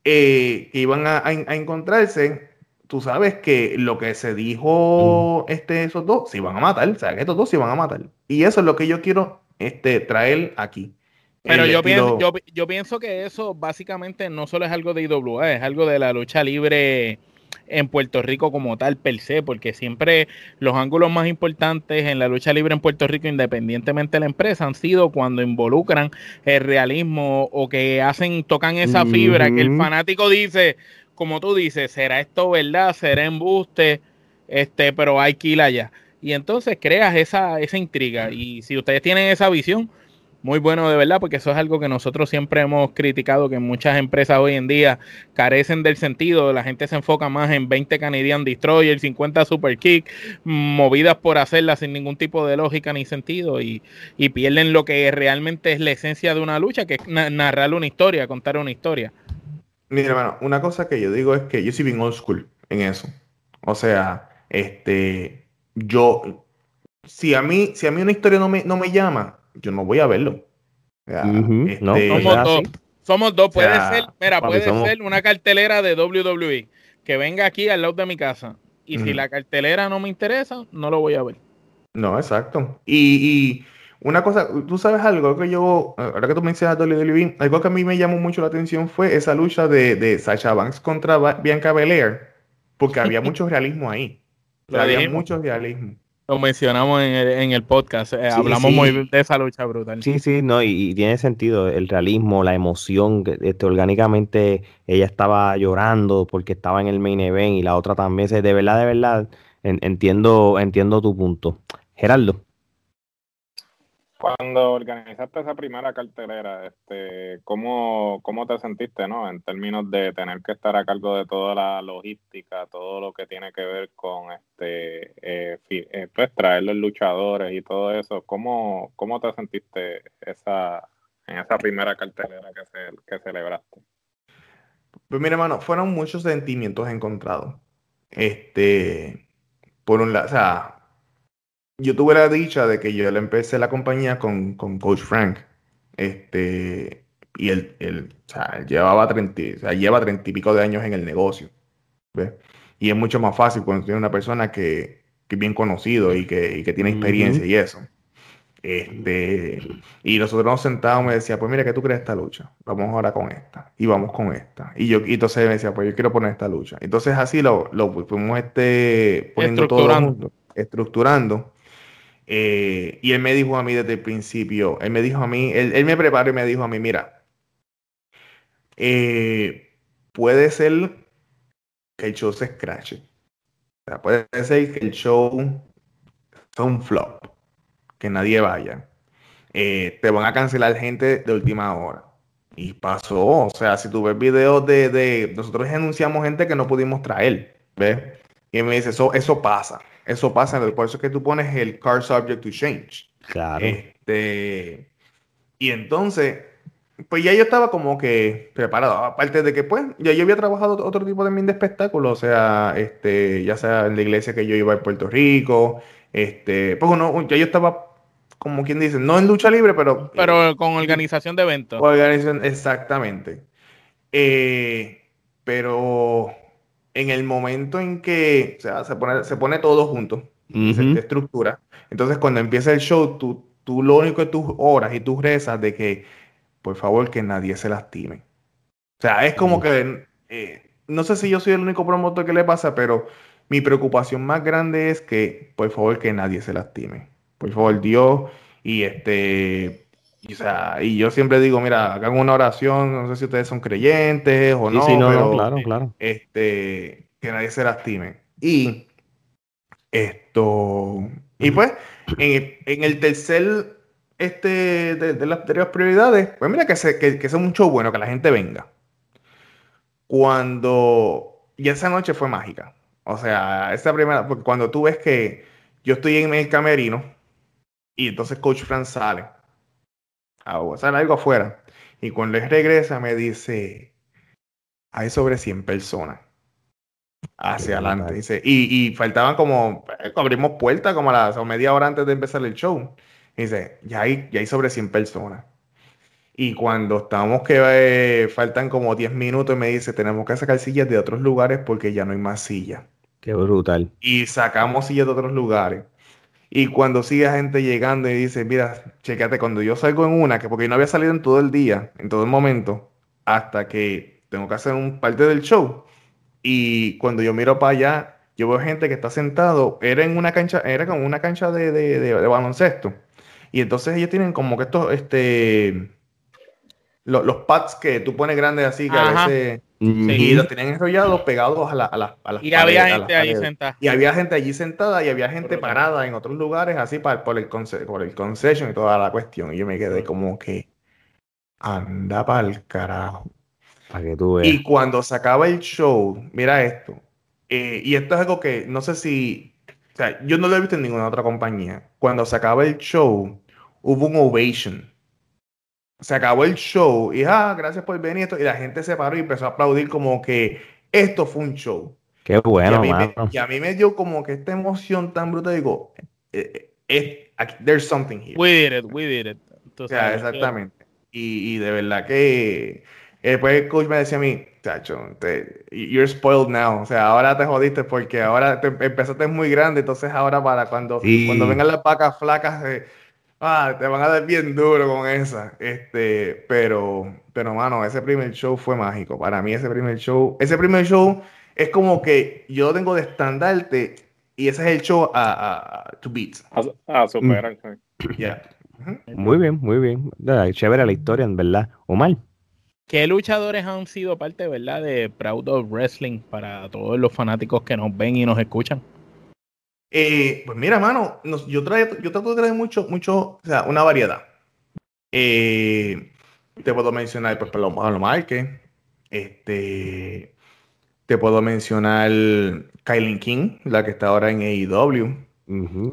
eh, que iban a, a, a, encontrarse, tú sabes que lo que se dijo mm. este, esos dos se iban a matar. O sea, que estos dos se iban a matar. Y eso es lo que yo quiero este, traer aquí. Pero yo, pienso, yo, yo, pienso que eso básicamente no solo es algo de IWA, es algo de la lucha libre en Puerto Rico como tal per se, porque siempre los ángulos más importantes en la lucha libre en Puerto Rico, independientemente de la empresa, han sido cuando involucran el realismo o que hacen, tocan esa fibra, mm -hmm. que el fanático dice, como tú dices, ¿será esto verdad? ¿Será embuste? Este, pero hay que ir allá. Y entonces creas esa, esa intriga. Y si ustedes tienen esa visión, muy bueno de verdad, porque eso es algo que nosotros siempre hemos criticado, que muchas empresas hoy en día carecen del sentido, la gente se enfoca más en 20 Canadian Destroyer, 50 Super Kick, movidas por hacerlas sin ningún tipo de lógica ni sentido, y, y pierden lo que realmente es la esencia de una lucha, que es narrar una historia, contar una historia. Mira, hermano, una cosa que yo digo es que yo soy bien old school en eso. O sea, este, yo, si a mí, si a mí una historia no me, no me llama, yo no voy a verlo. O sea, uh -huh. este, no, somos dos. Somos dos. Puede o sea, ser, mira, puede somos... ser una cartelera de WWE que venga aquí al lado de mi casa. Y uh -huh. si la cartelera no me interesa, no lo voy a ver. No, exacto. Y, y, una cosa, tú sabes algo que yo, ahora que tú mencionas WWE, algo que a mí me llamó mucho la atención fue esa lucha de, de Sasha Banks contra Bianca Belair, porque había mucho realismo ahí. O sea, había mucho realismo. Lo mencionamos en el, en el podcast, eh, sí, hablamos sí. muy de esa lucha brutal. Sí, sí, no, y, y, tiene sentido el realismo, la emoción, este, orgánicamente ella estaba llorando porque estaba en el main event y la otra también, de verdad, de verdad, en, entiendo, entiendo tu punto. Gerardo. Cuando organizaste esa primera cartelera, este, ¿cómo, ¿cómo te sentiste, no? En términos de tener que estar a cargo de toda la logística, todo lo que tiene que ver con este, eh, eh, pues traer los luchadores y todo eso. ¿Cómo, cómo te sentiste esa, en esa primera cartelera que, se, que celebraste? Pues mira, hermano, fueron muchos sentimientos encontrados. Este, por un lado, o sea, yo tuve la dicha de que yo le empecé la compañía con, con Coach Frank. Este, y él, él, o sea, llevaba 30, o sea, lleva 30 y pico de años en el negocio. ¿ves? Y es mucho más fácil cuando tiene una persona que, que es bien conocido y que, y que tiene experiencia uh -huh. y eso. Este, y nosotros nos sentábamos y me decía, pues mira, ¿qué tú crees de esta lucha? Vamos ahora con esta. Y vamos con esta. Y yo, y entonces me decía, pues yo quiero poner esta lucha. Entonces así lo, lo fuimos este, poniendo todo junto, estructurando. Eh, y él me dijo a mí desde el principio, él me dijo a mí, él, me preparó y me dijo a mí, mira, eh, puede ser que el show se escrache. Puede ser que el show sea un flop, que nadie vaya. Eh, te van a cancelar gente de última hora. Y pasó, o sea, si tú ves videos de, de nosotros anunciamos gente que no pudimos traer, ¿ves? Y él me dice, eso, eso pasa. Eso pasa, por eso es que tú pones el car subject to change. Claro. Este, y entonces, pues ya yo estaba como que preparado. Aparte de que, pues, ya yo había trabajado otro tipo también de espectáculo, o sea, este, ya sea en la iglesia que yo iba en Puerto Rico, este, pues no, ya yo estaba, como quien dice, no en lucha libre, pero... Pero con organización de eventos. Organización, exactamente. Eh, pero en el momento en que o sea, se, pone, se pone todo junto, uh -huh. se estructura, entonces cuando empieza el show, tú, tú lo único que tú oras y tú rezas de que, por favor, que nadie se lastime. O sea, es como uh -huh. que, eh, no sé si yo soy el único promotor que le pasa, pero mi preocupación más grande es que, por favor, que nadie se lastime. Por favor, Dios, y este, y, o sea, y yo siempre digo, mira, hagan una oración, no sé si ustedes son creyentes o no, sí, no, pero no, claro, claro. Este, que nadie se lastime. Y esto, y pues, en, en el tercer este, de, las, prioridades, pues mira que, se, que, que sea un show bueno, que la gente venga. Cuando, y esa noche fue mágica. O sea, esa primera, porque cuando tú ves que yo estoy en el camerino y entonces Coach Frank sale, a sale algo afuera, y cuando él regresa me dice, hay sobre 100 personas hacia adelante. Dice, y, y, faltaban como, abrimos puertas como a las media hora antes de empezar el show. dice, ya hay, ya hay sobre 100 personas. Y cuando estamos que eh, faltan como 10 minutos, me dice, tenemos que sacar sillas de otros lugares porque ya no hay más sillas. Qué brutal. Y sacamos sillas de otros lugares. Y cuando sigue gente llegando y dice, mira, checate, cuando yo salgo en una, que porque no había salido en todo el día, en todo el momento, hasta que tengo que hacer un parte del show. Y cuando yo miro para allá, yo veo gente que está sentado, era en una cancha, era como una cancha de, de, de, baloncesto. Y entonces ellos tienen como que estos, este, los, pads que tú pones grandes así, que a veces... Y los tienen enrollados pegados a, la, a, las Y había gente allí sentada. Y había gente allí sentada y había gente parada en otros lugares así para, por, el por el concession y toda la cuestión. Y yo me quedé como que anda para el carajo. Para que tú Y cuando se acaba el show, mira esto. Eh, y esto es algo que no sé si. O sea, yo no lo he visto en ninguna otra compañía. Cuando se acaba el show, hubo un ovation. Se acabó el show y, ah, gracias por venir. Y la gente se paró y empezó a aplaudir como que esto fue un show. Qué bueno, y a mí, Me, y a mí me dio como que esta emoción tan brutal. Digo, eh, eh, there's something here. We did it, we did it. exactamente. Y, y de verdad que después el coach me decía a mí, chacho, you're spoiled now. O sea, ahora te jodiste porque ahora te, empezaste muy grande, entonces ahora para cuando, cuando vengan las vacas flacas, eh, ah, te van a dar bien duro con esa. Este, pero, pero mano, ese primer show fue mágico. Para mí ese primer show, ese primer show es como que yo tengo de estandarte y ese es el show a, to beat. A, superar. Muy bien, muy bien. Chévere la historia, en verdad. Omar. ¿Qué luchadores han sido parte, verdad, de Proud of Wrestling para todos los fanáticos que nos ven y nos escuchan? Eh, pues mira, mano, yo, trato de traer mucho, mucho, o sea, una variedad. Eh, te puedo mencionar, pues, Pablo Márquez. Este, te puedo mencionar Kylie King, la que está ahora en AEW.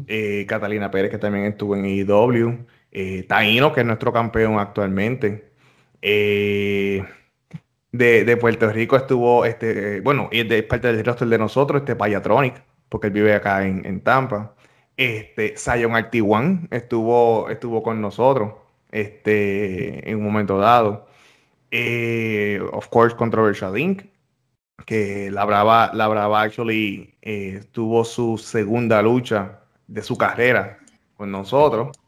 Eh, Catalina Pérez, que también estuvo en AEW. Taino, que es nuestro campeón actualmente. De, Puerto Rico estuvo, este, bueno, y de parte del roster de nosotros, este Payatronic, porque él vive acá en, Tampa. Este, Zion Artiwan estuvo, estuvo con nosotros este, en un momento dado. Eh, of course, Controversial Inc., que la Brava, la Brava actually eh, tuvo su segunda lucha de su carrera con nosotros.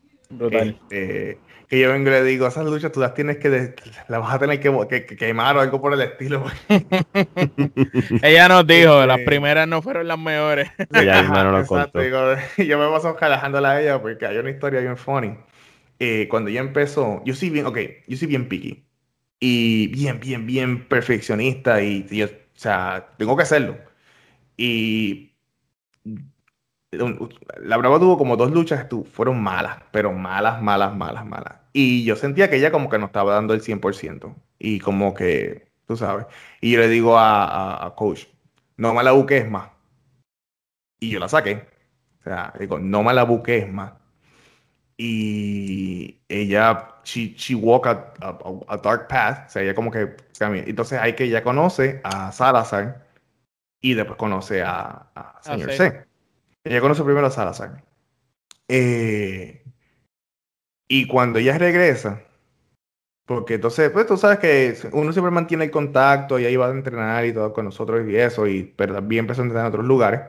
Este, que yo vengo y le digo, esas luchas tú las tienes que, las vas a tener que, quemar o algo por el estilo. Ella nos dijo, las primeras no fueron las mejores. Ella no lo Exacto, yo me paso calajándola a ella porque hay una historia bien funny. Eh, cuando ella empezó, yo soy bien, ok, yo soy bien picky. Y bien, bien, bien perfeccionista y, y o sea, tengo que hacerlo. Y la Brava tuvo como dos luchas que fueron malas, pero malas, malas, malas, malas. Y yo sentía que ella como que no estaba dando el 100%. Y como que, tú sabes. Y yo le digo a, Coach, no me la buques más. Y yo la saqué. O sea, digo, no me la buques más. Y ella, she, she walk a, a, dark path. O sea, ella como que Entonces hay que ella conoce a Salazar y después conoce a, a Señor C. Ella conoce primero a Salazar. Eh, y cuando ella regresa, porque entonces, pues tú sabes que uno siempre mantiene el contacto y ahí va a entrenar y todo con nosotros y eso, y pero también empezó a entrenar en otros lugares.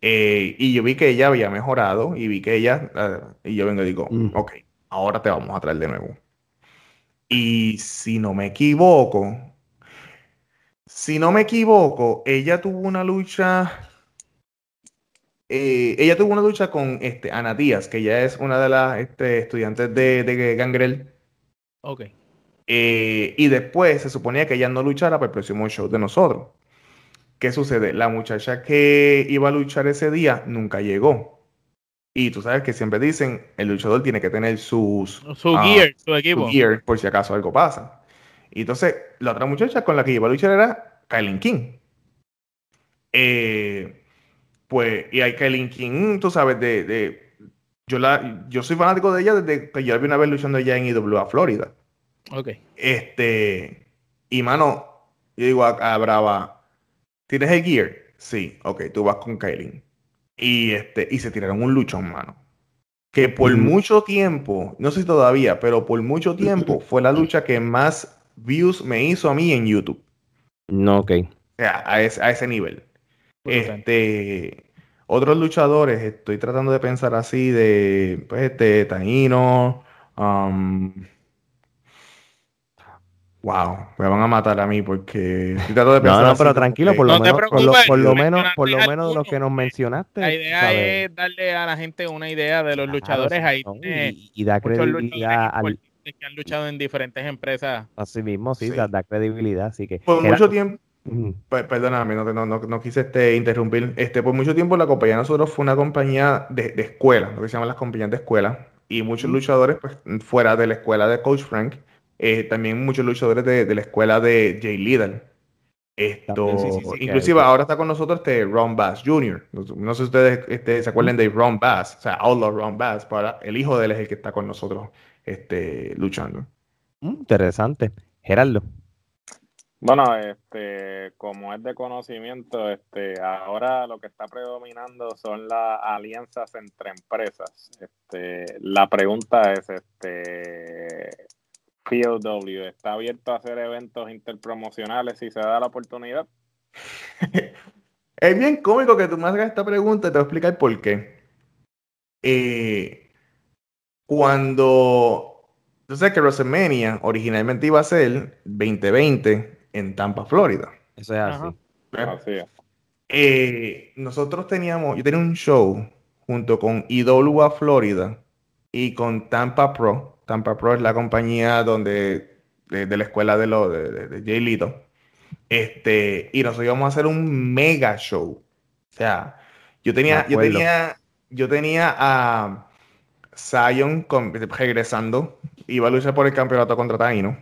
Eh, y yo vi que ella había mejorado y vi que ella, ah, y yo vengo y digo, mm. ok, ahora te vamos a traer de nuevo. Y si no me equivoco, si no me equivoco, ella tuvo una lucha eh, ella tuvo una lucha con este, Ana Díaz, que ya es una de las este, estudiantes de, de Gangrel. Ok. Eh, y después se suponía que ella no luchara para el próximo show de nosotros. ¿Qué sucede? La muchacha que iba a luchar ese día nunca llegó. Y tú sabes que siempre dicen, el luchador tiene que tener sus... Su ah, gear, su equipo. su gear, por si acaso algo pasa. Y entonces, la otra muchacha con la que iba a luchar era Kylie King. Eh, pues, y hay Kylie King, tú sabes, de, de- yo, la, yo soy fanático de ella desde que yo la vi una vez luchando allá en IWA, Florida. Ok. Este, y mano, yo digo a, a Brava, ¿tienes el gear? Sí, ok, tú vas con Kylie. Y este, y se tiraron un luchón, mano. Que por mucho tiempo, no sé si todavía, pero por mucho tiempo fue la lucha que más views me hizo a mí en YouTube. No, ok. O sea, a ese, a ese nivel. Este, otros luchadores, estoy tratando de pensar así de, pues, este, Taino, um, wow, me van a matar a mí porque estoy tratando de No, pensar no, así pero tranquilo, por lo No menos, por lo, por menos, por lo menos de los que nos mencionaste. La idea ¿sabes? es darle a la gente una idea de los luchadores. sí, Ahí no, y, y da credibilidad al, que han luchado en diferentes empresas. así mismo, sí, Sí. Da, da credibilidad, así que por mucho tiempo, perdóname, no, no, no, no quise este, interrumpir, este, por mucho tiempo la compañía de nosotros fue una compañía de, de escuela, lo que se llaman las compañías de escuela, y muchos luchadores, pues, fuera de la escuela de Coach Frank, eh, también muchos luchadores de, de la escuela de Jay Liddell. Esto, También, sí, sí, sí, inclusive ahora está con nosotros este Ron Bass Jr. No, no sé si ustedes este, se acuerdan de Ron Bass, o sea, Outlaw Ron Bass, para, el hijo de él es el que está con nosotros este, luchando. mm, interesante. Gerardo, Bueno, este, como es de conocimiento, este, ahora lo que está predominando son las alianzas entre empresas. Este, la pregunta es, este, POW, ¿está abierto a hacer eventos interpromocionales si se da la oportunidad? Es bien cómico que tú me hagas esta pregunta y te voy a explicar por qué. Eh, cuando, tú sabes que WrestleMania originalmente iba a ser 2020 en Tampa, Florida. eso es así. Ajá. Así es. Eh, nosotros teníamos, yo tenía un show junto con IWA Florida y con Tampa Pro. Tampa Pro es la compañía donde, de, de la escuela de, lo, de, de, de Jay Lito. Este, y nosotros íbamos a hacer un mega show. O sea, yo tenía, yo tenía, yo tenía a Zion con- regresando. Iba a luchar por el campeonato contra Taino.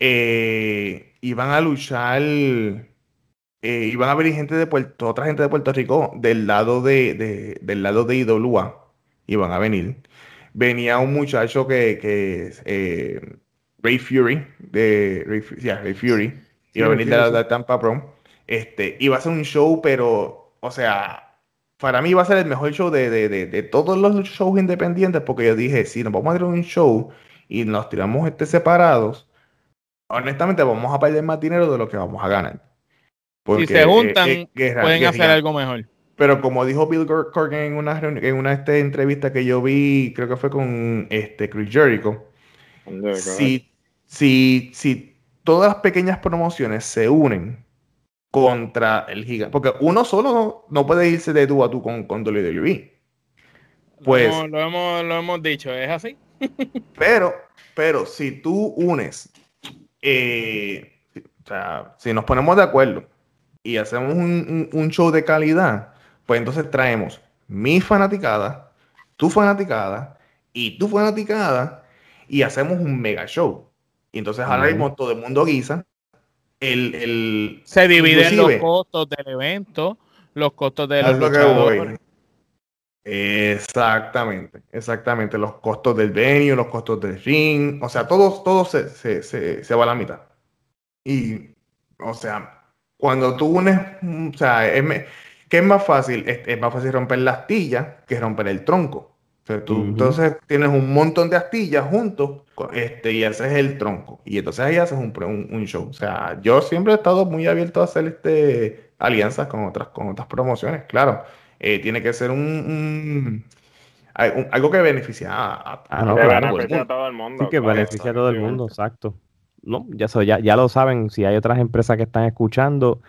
Eh, iban a luchar. eh, iban a venir gente de Puerto, otra gente de Puerto Rico del lado de, de- del lado de IWA. Iban a venir. Venía un muchacho que, que eh, Ray Fury, de Ray, yeah, Ray Fury. Iba a venir de, la- de Tampa Pro. Este, iba a ser un show, pero, o sea, para mí iba a ser el mejor show de, de, de, de todos los shows independientes, porque yo dije, si nos vamos a tirar un show y nos tiramos este separados, honestamente vamos a perder más dinero de lo que vamos a ganar. Si se juntan, eh, guerra- Pueden hacer algo mejor. Pero como dijo Bill Cor- Corgan en una, en una este, entrevista que yo vi, creo que fue con este, Chris Jericho, si, si, si todas las pequeñas promociones se unen contra el gigante, porque uno solo no, puede irse de tú a tú con, con WWE. Pues- Lo hemos, lo, hemos, lo hemos dicho, ¿es así? Pero, pero si tú unes, eh, o sea, si nos ponemos de acuerdo y hacemos un, un- un show de calidad, pues entonces traemos mi fanaticada, tu fanaticada y tu fanaticada y hacemos un mega show. Y entonces ahora Ujú. mismo todo el mundo guisa. El, el, Se dividen los costos del evento, los costos de los lo que voy. luchadores. Exactamente, exactamente. Los costos del venue, los costos del ring, o sea, todo, todo se, se, se, se va a la mitad. Y, o sea, cuando tú unes, o sea, es, ¿qué es más fácil? Es, es más fácil romper la astilla que romper el tronco. O sea, tú, Ujú. entonces tienes un montón de astillas juntos este, y haces el tronco. Y entonces ahí haces un, un, un show. O sea, yo siempre he estado muy abierto a hacer este, alianzas con otras, con otras promociones, claro. Eh, tiene que ser un, un- algo que beneficie a, a- Ah, no, Que claro. todo el beneficia a mundo. todo el mundo. Sí, que beneficia a todo el mundo, exacto. No, ya, eso, ya, ya lo saben, si hay otras empresas que están escuchando,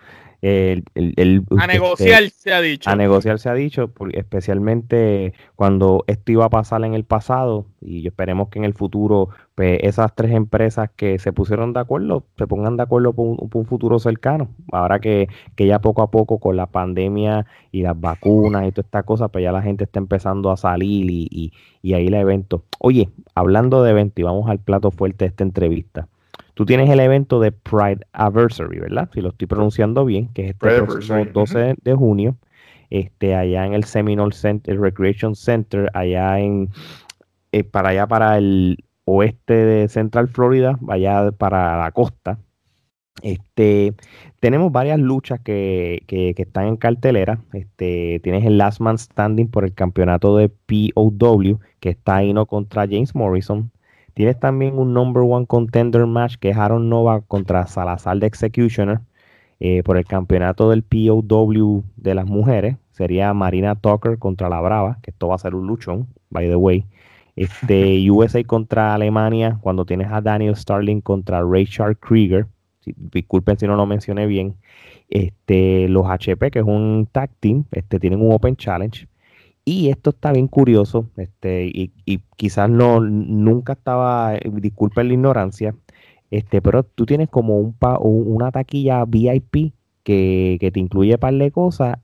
el, el- el- A este, negociar, se ha dicho. a negociar se ha dicho, especialmente cuando esto iba a pasar en el pasado y esperemos que en el futuro pues esas tres empresas que se pusieron de acuerdo, se pongan de acuerdo por un, futuro cercano. Ahora que, que, ya poco a poco con la pandemia y las vacunas y toda esta cosa, pues ya la gente está empezando a salir y, y, y ahí el evento. Oye, hablando de evento y vamos al plato fuerte de esta entrevista. Tú tienes el evento de Pride Anniversary, ¿verdad? Si lo estoy pronunciando bien, que es este próximo 12 de junio, este, allá en el Seminole Center, Recreation Center, allá en, eh, para allá para el oeste de Central Florida, vaya para la costa. Este, tenemos varias luchas que, que, están en cartelera. Este, tienes el Last Man Standing por el campeonato de POW, que está ahí no contra James Morrison. Tienes también un number one contender match que es Aaron Nova contra Salazar de Executioner eh, por el campeonato del POW de las mujeres. Sería Marina Tucker contra la Brava, que esto va a ser un luchón, by the way. Este, USA contra Alemania, cuando tienes a Daniel Starling contra Richard Krieger. disculpen si no lo mencioné bien. Este, los HP, que es un tag team, este, tienen un Open Challenge. Y esto está bien curioso, este, y, quizás no, nunca estaba, disculpen la ignorancia, este, pero tú tienes como un, una taquilla VIP que, que, te incluye par de cosas.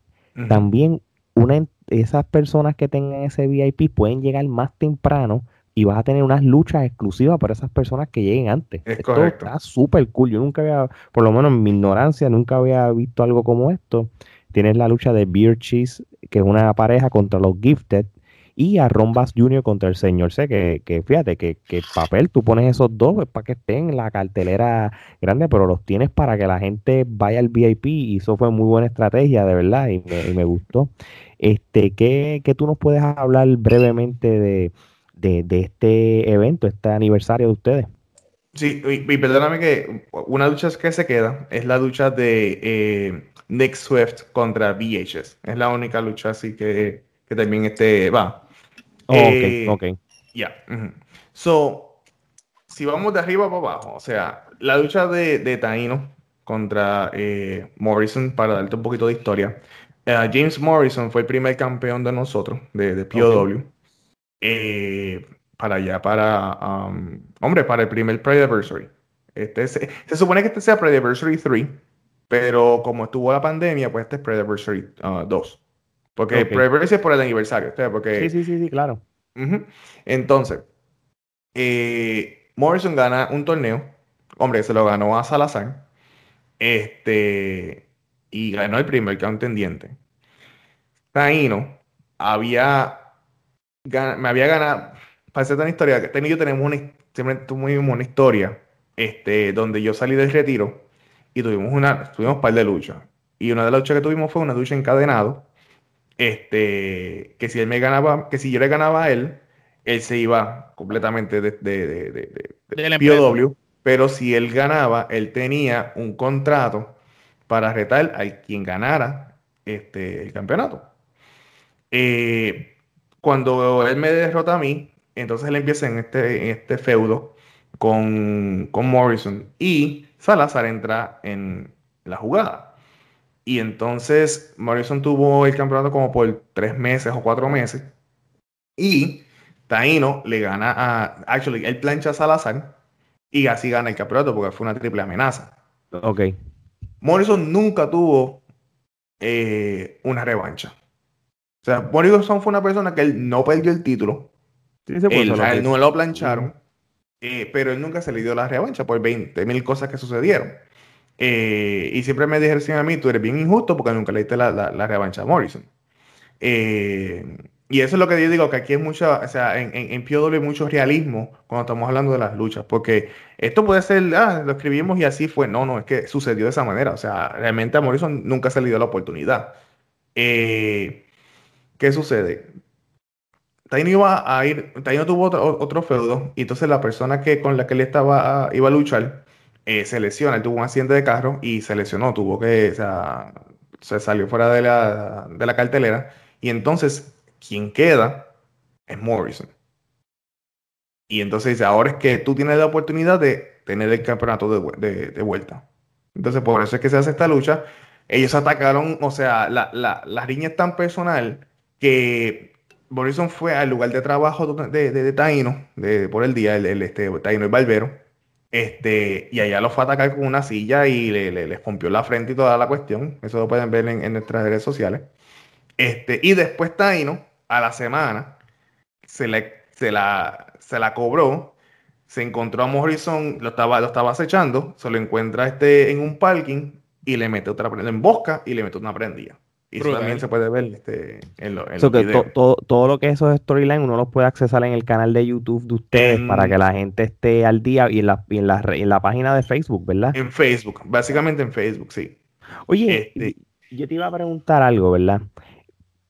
También una, esas personas que tengan ese VIP pueden llegar más temprano y vas a tener unas luchas exclusivas para esas personas que lleguen antes. Es esto está súper cool. Yo nunca había, por lo menos en mi ignorancia, nunca había visto algo como esto. Tienes la lucha de Beer Cheese, que es una pareja contra los Gifted, y a Rombas Jr. contra el señor C, que, que fíjate que, que, papel, tú pones esos dos para que estén en la cartelera grande, pero los tienes para que la gente vaya al VIP y eso fue muy buena estrategia, de verdad, y me, y me gustó. Este, ¿qué, ¿qué, tú nos puedes hablar brevemente de, de, este evento, este aniversario de ustedes? Sí, y, perdóname que una lucha que se queda es la lucha de eh, Nick Swift contra VHS. Es la única lucha así que, que también este, va. Oh, ok, ok. Ya. So, si vamos de arriba para abajo, o sea, la lucha de, de Taino contra eh, Morrison, para darte un poquito de historia. Eh, James Morrison fue el primer campeón de nosotros, de, de POW. Eh, para allá, para, um, hombre, para el primer Pride Anniversary. Este se, supone que este sea Pride Anniversary 3, pero como estuvo la pandemia, pues este es Pride Anniversary 2. Porque okay. es por el aniversario. Porque, sí, sí, sí, sí, claro. Entonces, eh, Morrison gana un torneo. Hombre, se lo ganó a Salazar. Este. Y ganó el primer contendiente. Taino había. me había ganado. Para hacer una historia, Taino y yo tenemos una, siempre tuvimos una historia. Este, donde yo salí del retiro y tuvimos una, tuvimos un par de luchas. Y una de las luchas que tuvimos fue una lucha encadenado este, que si él me ganaba, que si yo le ganaba a él, él se iba completamente de, de, de, POW, pero si él ganaba, él tenía un contrato para retar a quien ganara este, el campeonato. Eh, cuando él me derrota a mí, entonces él empieza en este, en este feudo con, con Morrison y Salazar entra en la jugada. Y entonces Morrison tuvo el campeonato como por tres meses o cuatro meses. Y Taino le gana a. Actually, él plancha a Salazar y así gana el campeonato porque fue una triple amenaza. Ok. Morrison nunca tuvo eh, una revancha. O sea, Morrison fue una persona que él no perdió el título. Sí, él, no lo plancharon. Eh, pero él nunca se le dio la revancha por 20 mil cosas que sucedieron. Eh, y siempre me dijeron a mí, tú eres bien injusto porque nunca le diste la, la, revancha a Morrison. Eh, y eso es lo que yo digo, que aquí es mucho, o sea, en, en, en POW hay mucho realismo cuando estamos hablando de las luchas, porque esto puede ser, ah, lo escribimos y así fue. No, no, es que sucedió de esa manera. O sea, realmente a Morrison nunca se le dio la oportunidad. Eh, ¿Qué sucede? Taino iba a ir, Taino tuvo otro, otro, feudo, y entonces la persona que, con la que él estaba, iba a luchar, eh, se lesiona, él tuvo un accidente de carro y se lesionó, tuvo que, se salió fuera de la, de la cartelera. Y entonces, quien queda es Morrison. Y entonces dice, ahora es que tú tienes la oportunidad de tener el campeonato de, de, vuelta. Entonces, por eso es que se hace esta lucha. Ellos atacaron, o sea, la, la, la riña es tan personal que Morrison fue al lugar de trabajo de, de, Taino, de, por el día, el, este, Taino el barbero, este, y allá lo fue a atacar con una silla y le, le, le rompió la frente y toda la cuestión. Eso lo pueden ver en, en nuestras redes sociales. Este, y después Taino, a la semana, se, le, se, la, se la cobró, se encontró a Morrison, lo estaba, lo estaba acechando, se lo encuentra este, en un parking y le mete otra prenda, en bosca y le mete una prendida. Y eso también se puede ver este, en, lo, en todo lo que esos storylines uno los puede accesar en el canal de YouTube de ustedes para que la gente esté al día y en la, en la, en la página de Facebook, ¿verdad? En Facebook, básicamente en Facebook, sí. Oye, este yo te iba a preguntar algo, ¿verdad?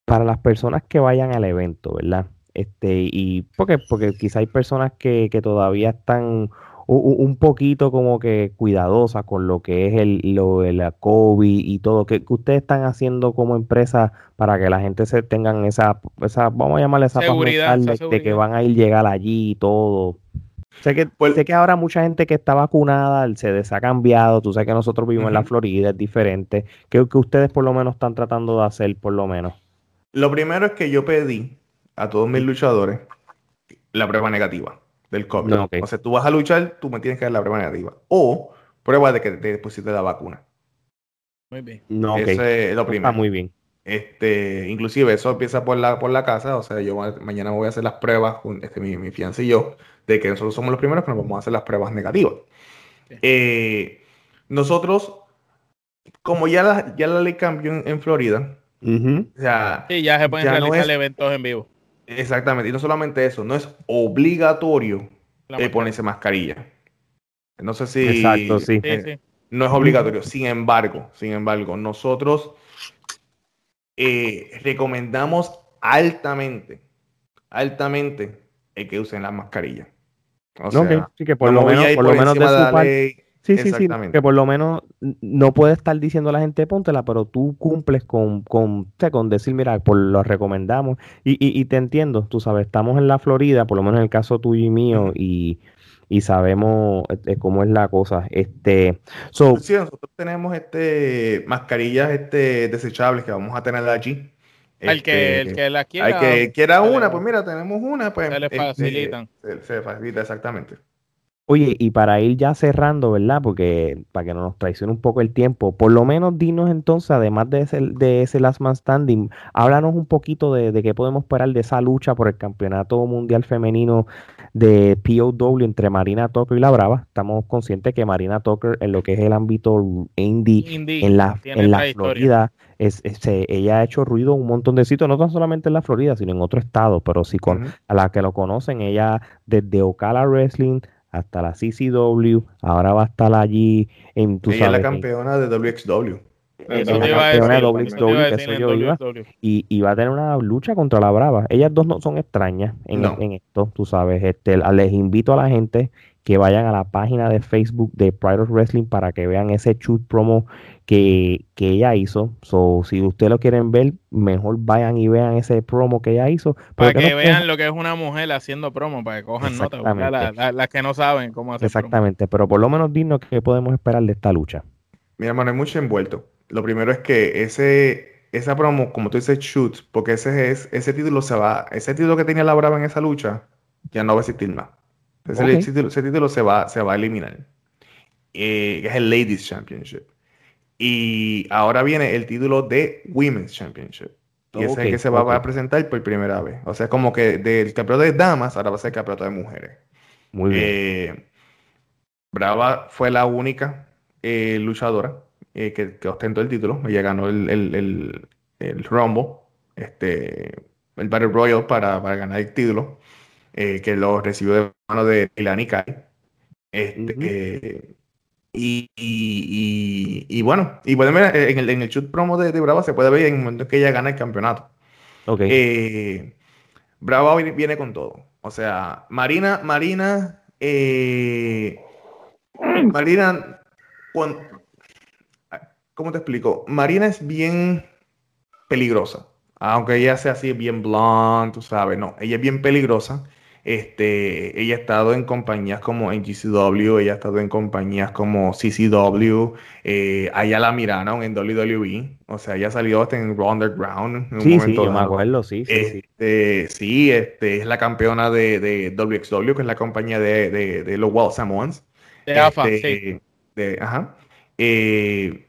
Para las personas que vayan al evento, ¿verdad? Este, y porque, porque quizá hay personas que, que todavía están un poquito como que cuidadosa con lo que es el, lo de la COVID y todo, que, ustedes están haciendo como empresa para que la gente se tengan esa, esa vamos a llamarle esa seguridad, de, que van a ir llegar allí y todo. Sé que, pues sé que ahora mucha gente que está vacunada se, se ha cambiado, tú sabes que nosotros vivimos en la Florida, es diferente. ¿Qué, que ustedes por lo menos están tratando de hacer, por lo menos? Lo primero es que yo pedí a todos mis luchadores la prueba negativa del COVID. O sea, tú vas a luchar, tú me tienes que dar la prueba negativa. O prueba de que te pusiste la vacuna. Muy bien. No, es lo primero. Está muy bien. Este, inclusive eso empieza por la, por la casa, o sea, yo mañana voy a hacer las pruebas, este, mi, mi fianza y yo, de que nosotros somos los primeros que nos vamos a hacer las pruebas negativas. Eh, nosotros, como ya la, ya la ley cambió en, Florida, o sea, sí, ya se pueden realizar eventos en vivo. Exactamente, y no solamente eso, no es obligatorio eh, ponerse mascarilla. No sé si. Exacto, sí. No es obligatorio. Sin embargo, sin embargo, nosotros eh, recomendamos altamente, altamente el que usen la mascarilla. O sea, sí, que por lo menos, por lo menos de su parte, Sí, sí, sí, que por lo menos no puede estar diciendo a la gente póntela, pero tú cumples con, con, con decir, mira, por lo recomendamos. Y, y, te entiendo, tú sabes, estamos en la Florida, por lo menos en el caso tuyo y mío, y, y sabemos este, cómo es la cosa. Este, so, sí, nosotros tenemos este mascarillas este desechables que vamos a tener allí. el, que, el que la quiera. El que quiera una, pues mira, tenemos una, pues. Se le este, facilitan. se facilita, exactamente. Oye, y para ir ya cerrando, ¿verdad? Porque para que no nos traicione un poco el tiempo, por lo menos dinos entonces, además de ese, de ese Last Man Standing, háblanos un poquito de, de qué podemos esperar de esa lucha por el Campeonato Mundial Femenino de POW entre Marina Tucker y La Brava. Estamos conscientes que Marina Tucker en lo que es el ámbito indie, en la, en la Florida, es, ella ha hecho ruido un montón de sitios, no tan solamente en la Florida, sino en otro estado, pero sí con, a la que lo conocen, ella desde Ocala Wrestling hasta la CCW, ahora va a estar allí en tu Ella es la campeona de WXW. Y, va a tener una lucha contra la Brava. Ellas dos no son extrañas en, esto, tú sabes. Este, les invito a la gente que vayan a la página de Facebook de Pride of Wrestling para que vean ese shoot promo que, ella hizo. So, si ustedes lo quieren ver, mejor vayan y vean ese promo que ella hizo. Para que, vean lo que es una mujer haciendo promo, para que cojan nota. Las que no saben cómo hacer Exactamente, pero por lo menos dinos qué podemos esperar de esta lucha. Mi hermano, hay mucho envuelto. Lo primero es que ese, esa promo, como tú dices, shoot, porque ese es, ese título se va, ese título que tenía la Brava en esa lucha, ya no va a existir más. Ese, título, se va, se va a eliminar. Eh, es el Ladies Championship. Y ahora viene el título de Women's Championship. Y ese es el que se va a presentar por primera vez. O sea, como que del campeonato de damas, ahora va a ser el campeonato de mujeres. Muy bien. Eh, Brava fue la única eh, luchadora eh, que, ostentó el título. Ella ganó el, el, el, Rumble, este, el Battle Royal para, para ganar el título, que lo recibió de mano de Ilani Kai. Este, y, bueno, y pueden ver en el, en el shoot promo de, Brava se puede ver en el momento en que ella gana el campeonato. Eh, Brava viene, con todo. O sea, Marina, Marina, eh, Marina, ¿cómo te explico? Marina es bien peligrosa. Aunque ella sea así, bien blonde, tú sabes, no, ella es bien peligrosa. Este, ella ha estado en compañías como en GCW, ella ha estado en compañías como CCW, eh, allá la miraron en WWE, o sea, ella salió hasta en Raw Underground. En un Sí, sí, yo me acuerdo, sí, sí, sí. Este, sí, este, es la campeona de, de WXW, que es la compañía de, de, de los Wild Samoans. De AFA, Este, sí. de- ajá. Eh,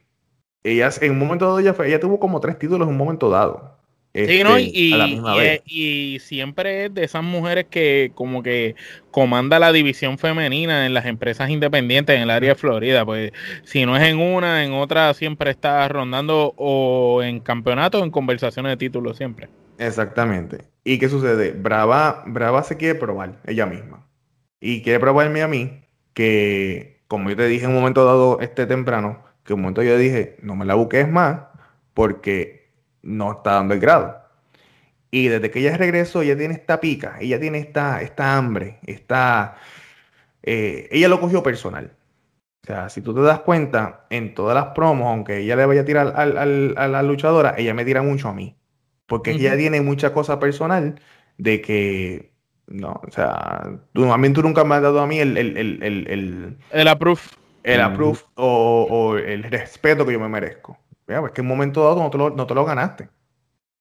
ella, en un momento dado, ella, fue- ella tuvo como tres títulos en un momento dado. Sí, ¿no? este, Y, a la misma y- vez. y siempre es de esas mujeres que como que comanda la división femenina en las empresas independientes en el área de Florida. Pues si no es en una, en otra siempre está rondando o en campeonatos o en conversaciones de títulos siempre. Exactamente. ¿Y qué sucede? Brava, Brava se quiere probar ella misma. Y quiere probarme a mí que, como yo te dije en un momento dado este temprano, que un momento yo dije, no me la busques más porque no está dando el grado. Y desde que ella regresó, ella tiene esta pica, ella tiene esta, esta hambre, esta... eh, ella lo cogió personal. O sea, si tú te das cuenta, en todas las promos, aunque ella le vaya a tirar al- al- a la luchadora, ella me tira mucho a mí. Porque ella Ujú. tiene mucha cosa personal de que, no, o sea, tú, a mí tú nunca me has dado a mí el, el, el, el, el, El approve. el Ujú. approve o, o el respeto que yo me merezco. Mira, pues que un momento dado no te lo, no te lo ganaste.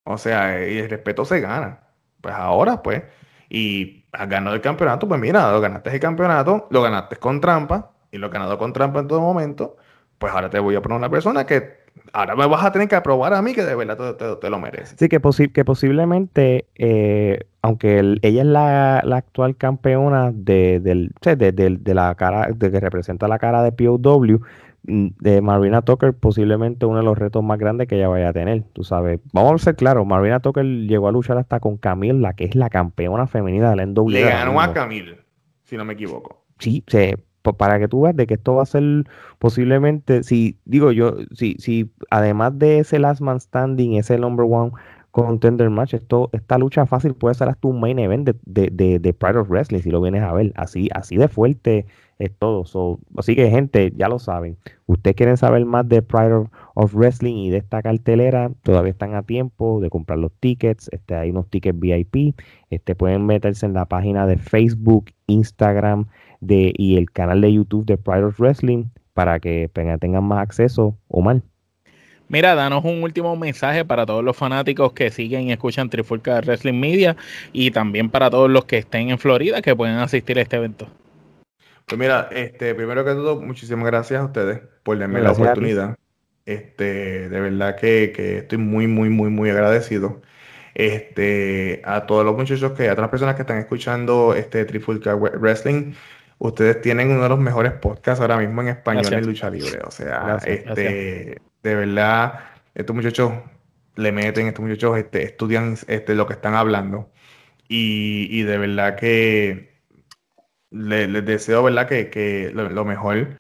O sea, y el respeto se gana. Pues ahora, pues, y has ganado el campeonato, pues mira, lo ganaste el campeonato, lo ganaste con trampa, y lo ganado con trampa en todo momento, pues ahora te voy a poner una persona que ahora me vas a tener que aprobar a mí que de verdad te, te- lo mereces. Sí, que, posi- que posiblemente, eh, aunque el- ella es la, la actual campeona de, del, de, del- de la cara, de que representa la cara de POW, de Marina Tucker, posiblemente uno de los retos más grandes que ella vaya a tener. Tú sabes, vamos a ser claros, Marina Tucker llegó a luchar hasta con Camille, la que es la campeona femenina de la NWA. Le ganó a. Camille, si no me equivoco. Sí, pa- para que tú veas de que esto va a ser posiblemente, si digo yo, si, si además de ese last man standing, ese number one contender match, esto, esta lucha fácil puede ser hasta un main event de, de, de, de Pride of Wrestling, si lo vienes a ver, así, así de fuerte es todo. So, así que gente, ya lo saben, ustedes quieren saber más de Pride of, of Wrestling y de esta cartelera, todavía están a tiempo de comprar los tickets, este, hay unos tickets VIP, este, pueden meterse en la página de Facebook, Instagram, de, y el canal de YouTube de Pride of Wrestling para que tengan, tengan más acceso, Omar. Mira, danos un último mensaje para todos los fanáticos que siguen y escuchan Trifulca Wrestling Media y también para todos los que estén en Florida que pueden asistir a este evento. Pues mira, este, primero que todo, muchísimas gracias a ustedes por darme la Gracias oportunidad. Este, de verdad que, que estoy muy, muy, muy, muy agradecido. Este, a todos los muchachos que, a todas las personas que están escuchando este Trifulca Wrestling, ustedes tienen uno de los mejores podcasts ahora mismo en español Gracias. en lucha libre. O sea, Gracias, este, de verdad, estos muchachos le meten, estos muchachos este, estudian este, lo que están hablando. Y, de verdad que le- les deseo, ¿verdad? Que, lo, mejor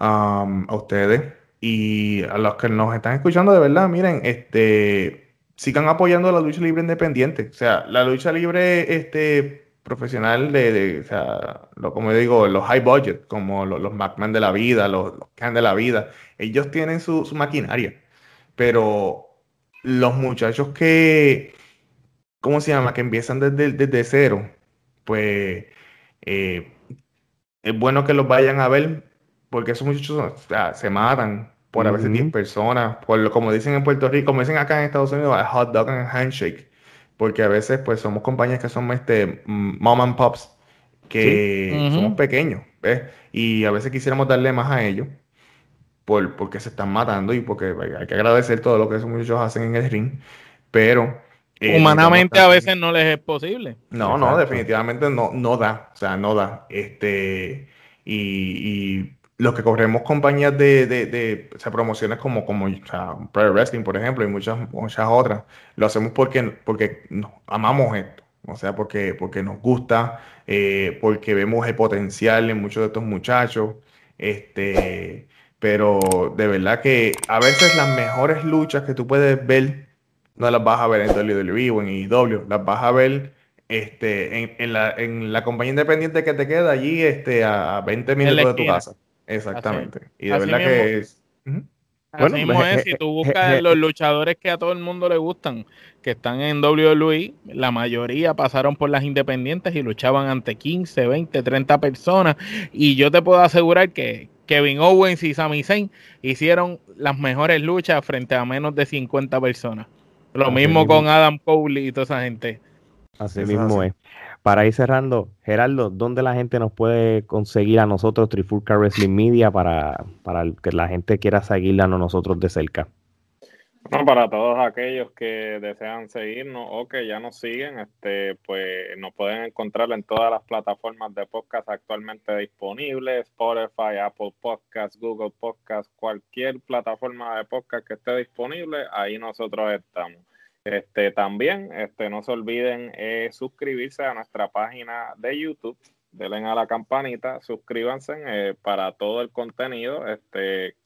um, a ustedes y a los que nos están escuchando, de verdad, miren, este, sigan apoyando la lucha libre independiente. O sea, la lucha libre profesional de, o sea, como digo, los high budget, como los, los McMahon de la vida, los, los Khan de la vida, ellos tienen su, su maquinaria. Pero los muchachos que, ¿cómo se llama? Que empiezan desde, desde cero, pues eh, es bueno que los vayan a ver porque esos muchachos o sea, se matan por a veces 10 Ujú. personas, por lo- como dicen en Puerto Rico, como dicen acá en Estados Unidos, a hot dog and handshake, porque a veces pues somos compañías que son este mom and pops, que Sí. Somos pequeños, ¿ves? Y a veces quisiéramos darle más a ellos por, porque se están matando y porque hay que agradecer todo lo que esos muchachos hacen en el ring, pero eh, Humanamente a veces no les es posible. no, no, definitivamente no, no da, o sea, no da. Este, y, y los que corremos compañías de, de, de, o sea, promociones como, como o sea, Pro Wrestling, por ejemplo, y muchas, muchas otras, lo hacemos porque, porque nos amamos esto, o sea, porque, porque nos gusta, eh, porque vemos el potencial en muchos de estos muchachos, este, pero de verdad que a veces las mejores luchas que tú puedes ver no las vas a ver en WWE o en IW, las vas a ver este, en, en la, en la compañía independiente que te queda allí este, a 20 minutos de tu casa. Exactamente. Y de Así verdad mismo. que es... Ujú. Así mismo es, si tú buscas los luchadores que a todo el mundo le gustan, que están en WWE, la mayoría pasaron por las independientes y luchaban ante 15, 20, 30 personas. Y yo te puedo asegurar que Kevin Owens y Sami Zayn hicieron las mejores luchas frente a menos de 50 personas. Lo mismo, con Adam Cole y toda esa gente. Así mismo es. Para ir cerrando, Gerardo, ¿dónde la gente nos puede conseguir a nosotros Trifulca Wrestling Media para, para que la gente quiera seguirla nosotros de cerca? Bueno, para todos aquellos que desean seguirnos o que ya nos siguen, este, pues nos pueden encontrar en todas las plataformas de podcast actualmente disponibles, Spotify, Apple Podcasts, Google Podcasts, cualquier plataforma de podcast que esté disponible, ahí nosotros estamos. Este, también este, no se olviden eh, suscribirse a nuestra página de YouTube, denle a la campanita, suscríbanse eh, para todo el contenido este,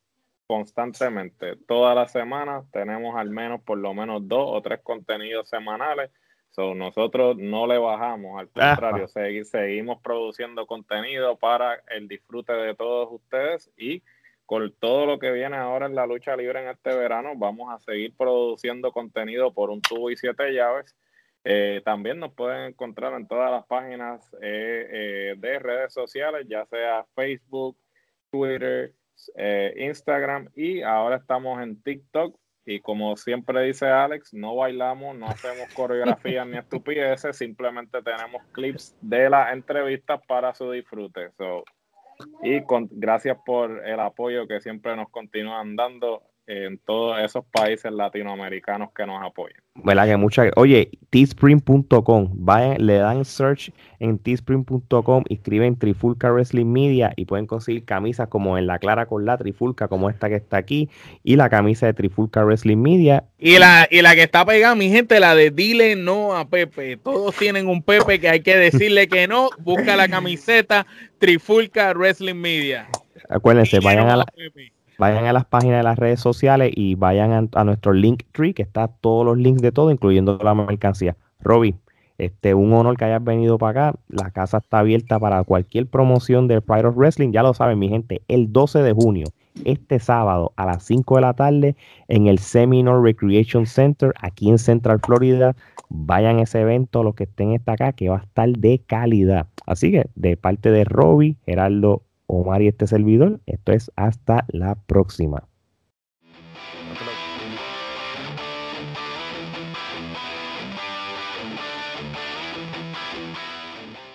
constantemente. Todas las semanas tenemos al menos por lo menos dos o tres contenidos semanales. So, nosotros no le bajamos, al contrario, seguimos produciendo contenido para el disfrute de todos ustedes y con todo lo que viene ahora en la lucha libre en este verano, vamos a seguir produciendo contenido por un tubo y siete llaves. Eh, también nos pueden encontrar en todas las páginas eh, eh, de redes sociales, ya sea Facebook, Twitter, Instagram y ahora estamos en TikTok. Y como siempre dice Alex, no bailamos, no hacemos coreografías ni estupideces, simplemente tenemos clips de las entrevistas para su disfrute. So, y con, gracias por el apoyo que siempre nos continúan dando en todos esos países latinoamericanos que nos apoyan. ¿Verdad que muchas? Oye, teespring.com, vayan, le dan search en teespring.com, escriben Trifulca Wrestling Media y pueden conseguir camisas como en la clara con la Trifulca, como esta que está aquí, y la camisa de Trifulca Wrestling Media. Y la, y la que está pegada, mi gente, la de dile no a Pepe. Todos tienen un Pepe que hay que decirle que no. Busca la camiseta Trifulca Wrestling Media. Acuérdense, vayan a la vayan a las páginas de las redes sociales y vayan a, nuestro link tree, que está todos los links de todo, incluyendo la mercancía. Robbie, este, un honor que hayas venido para acá. La casa está abierta para cualquier promoción del Pride of Wrestling. Ya lo saben, mi gente, el 12 de junio, este sábado a las 5 de la tarde, en el Seminole Recreation Center, aquí en Central Florida. Vayan a ese evento, los que estén acá, que va a estar de calidad. Así que, de parte de Robbie, Gerardo Omar y este servidor. Esto es hasta la próxima.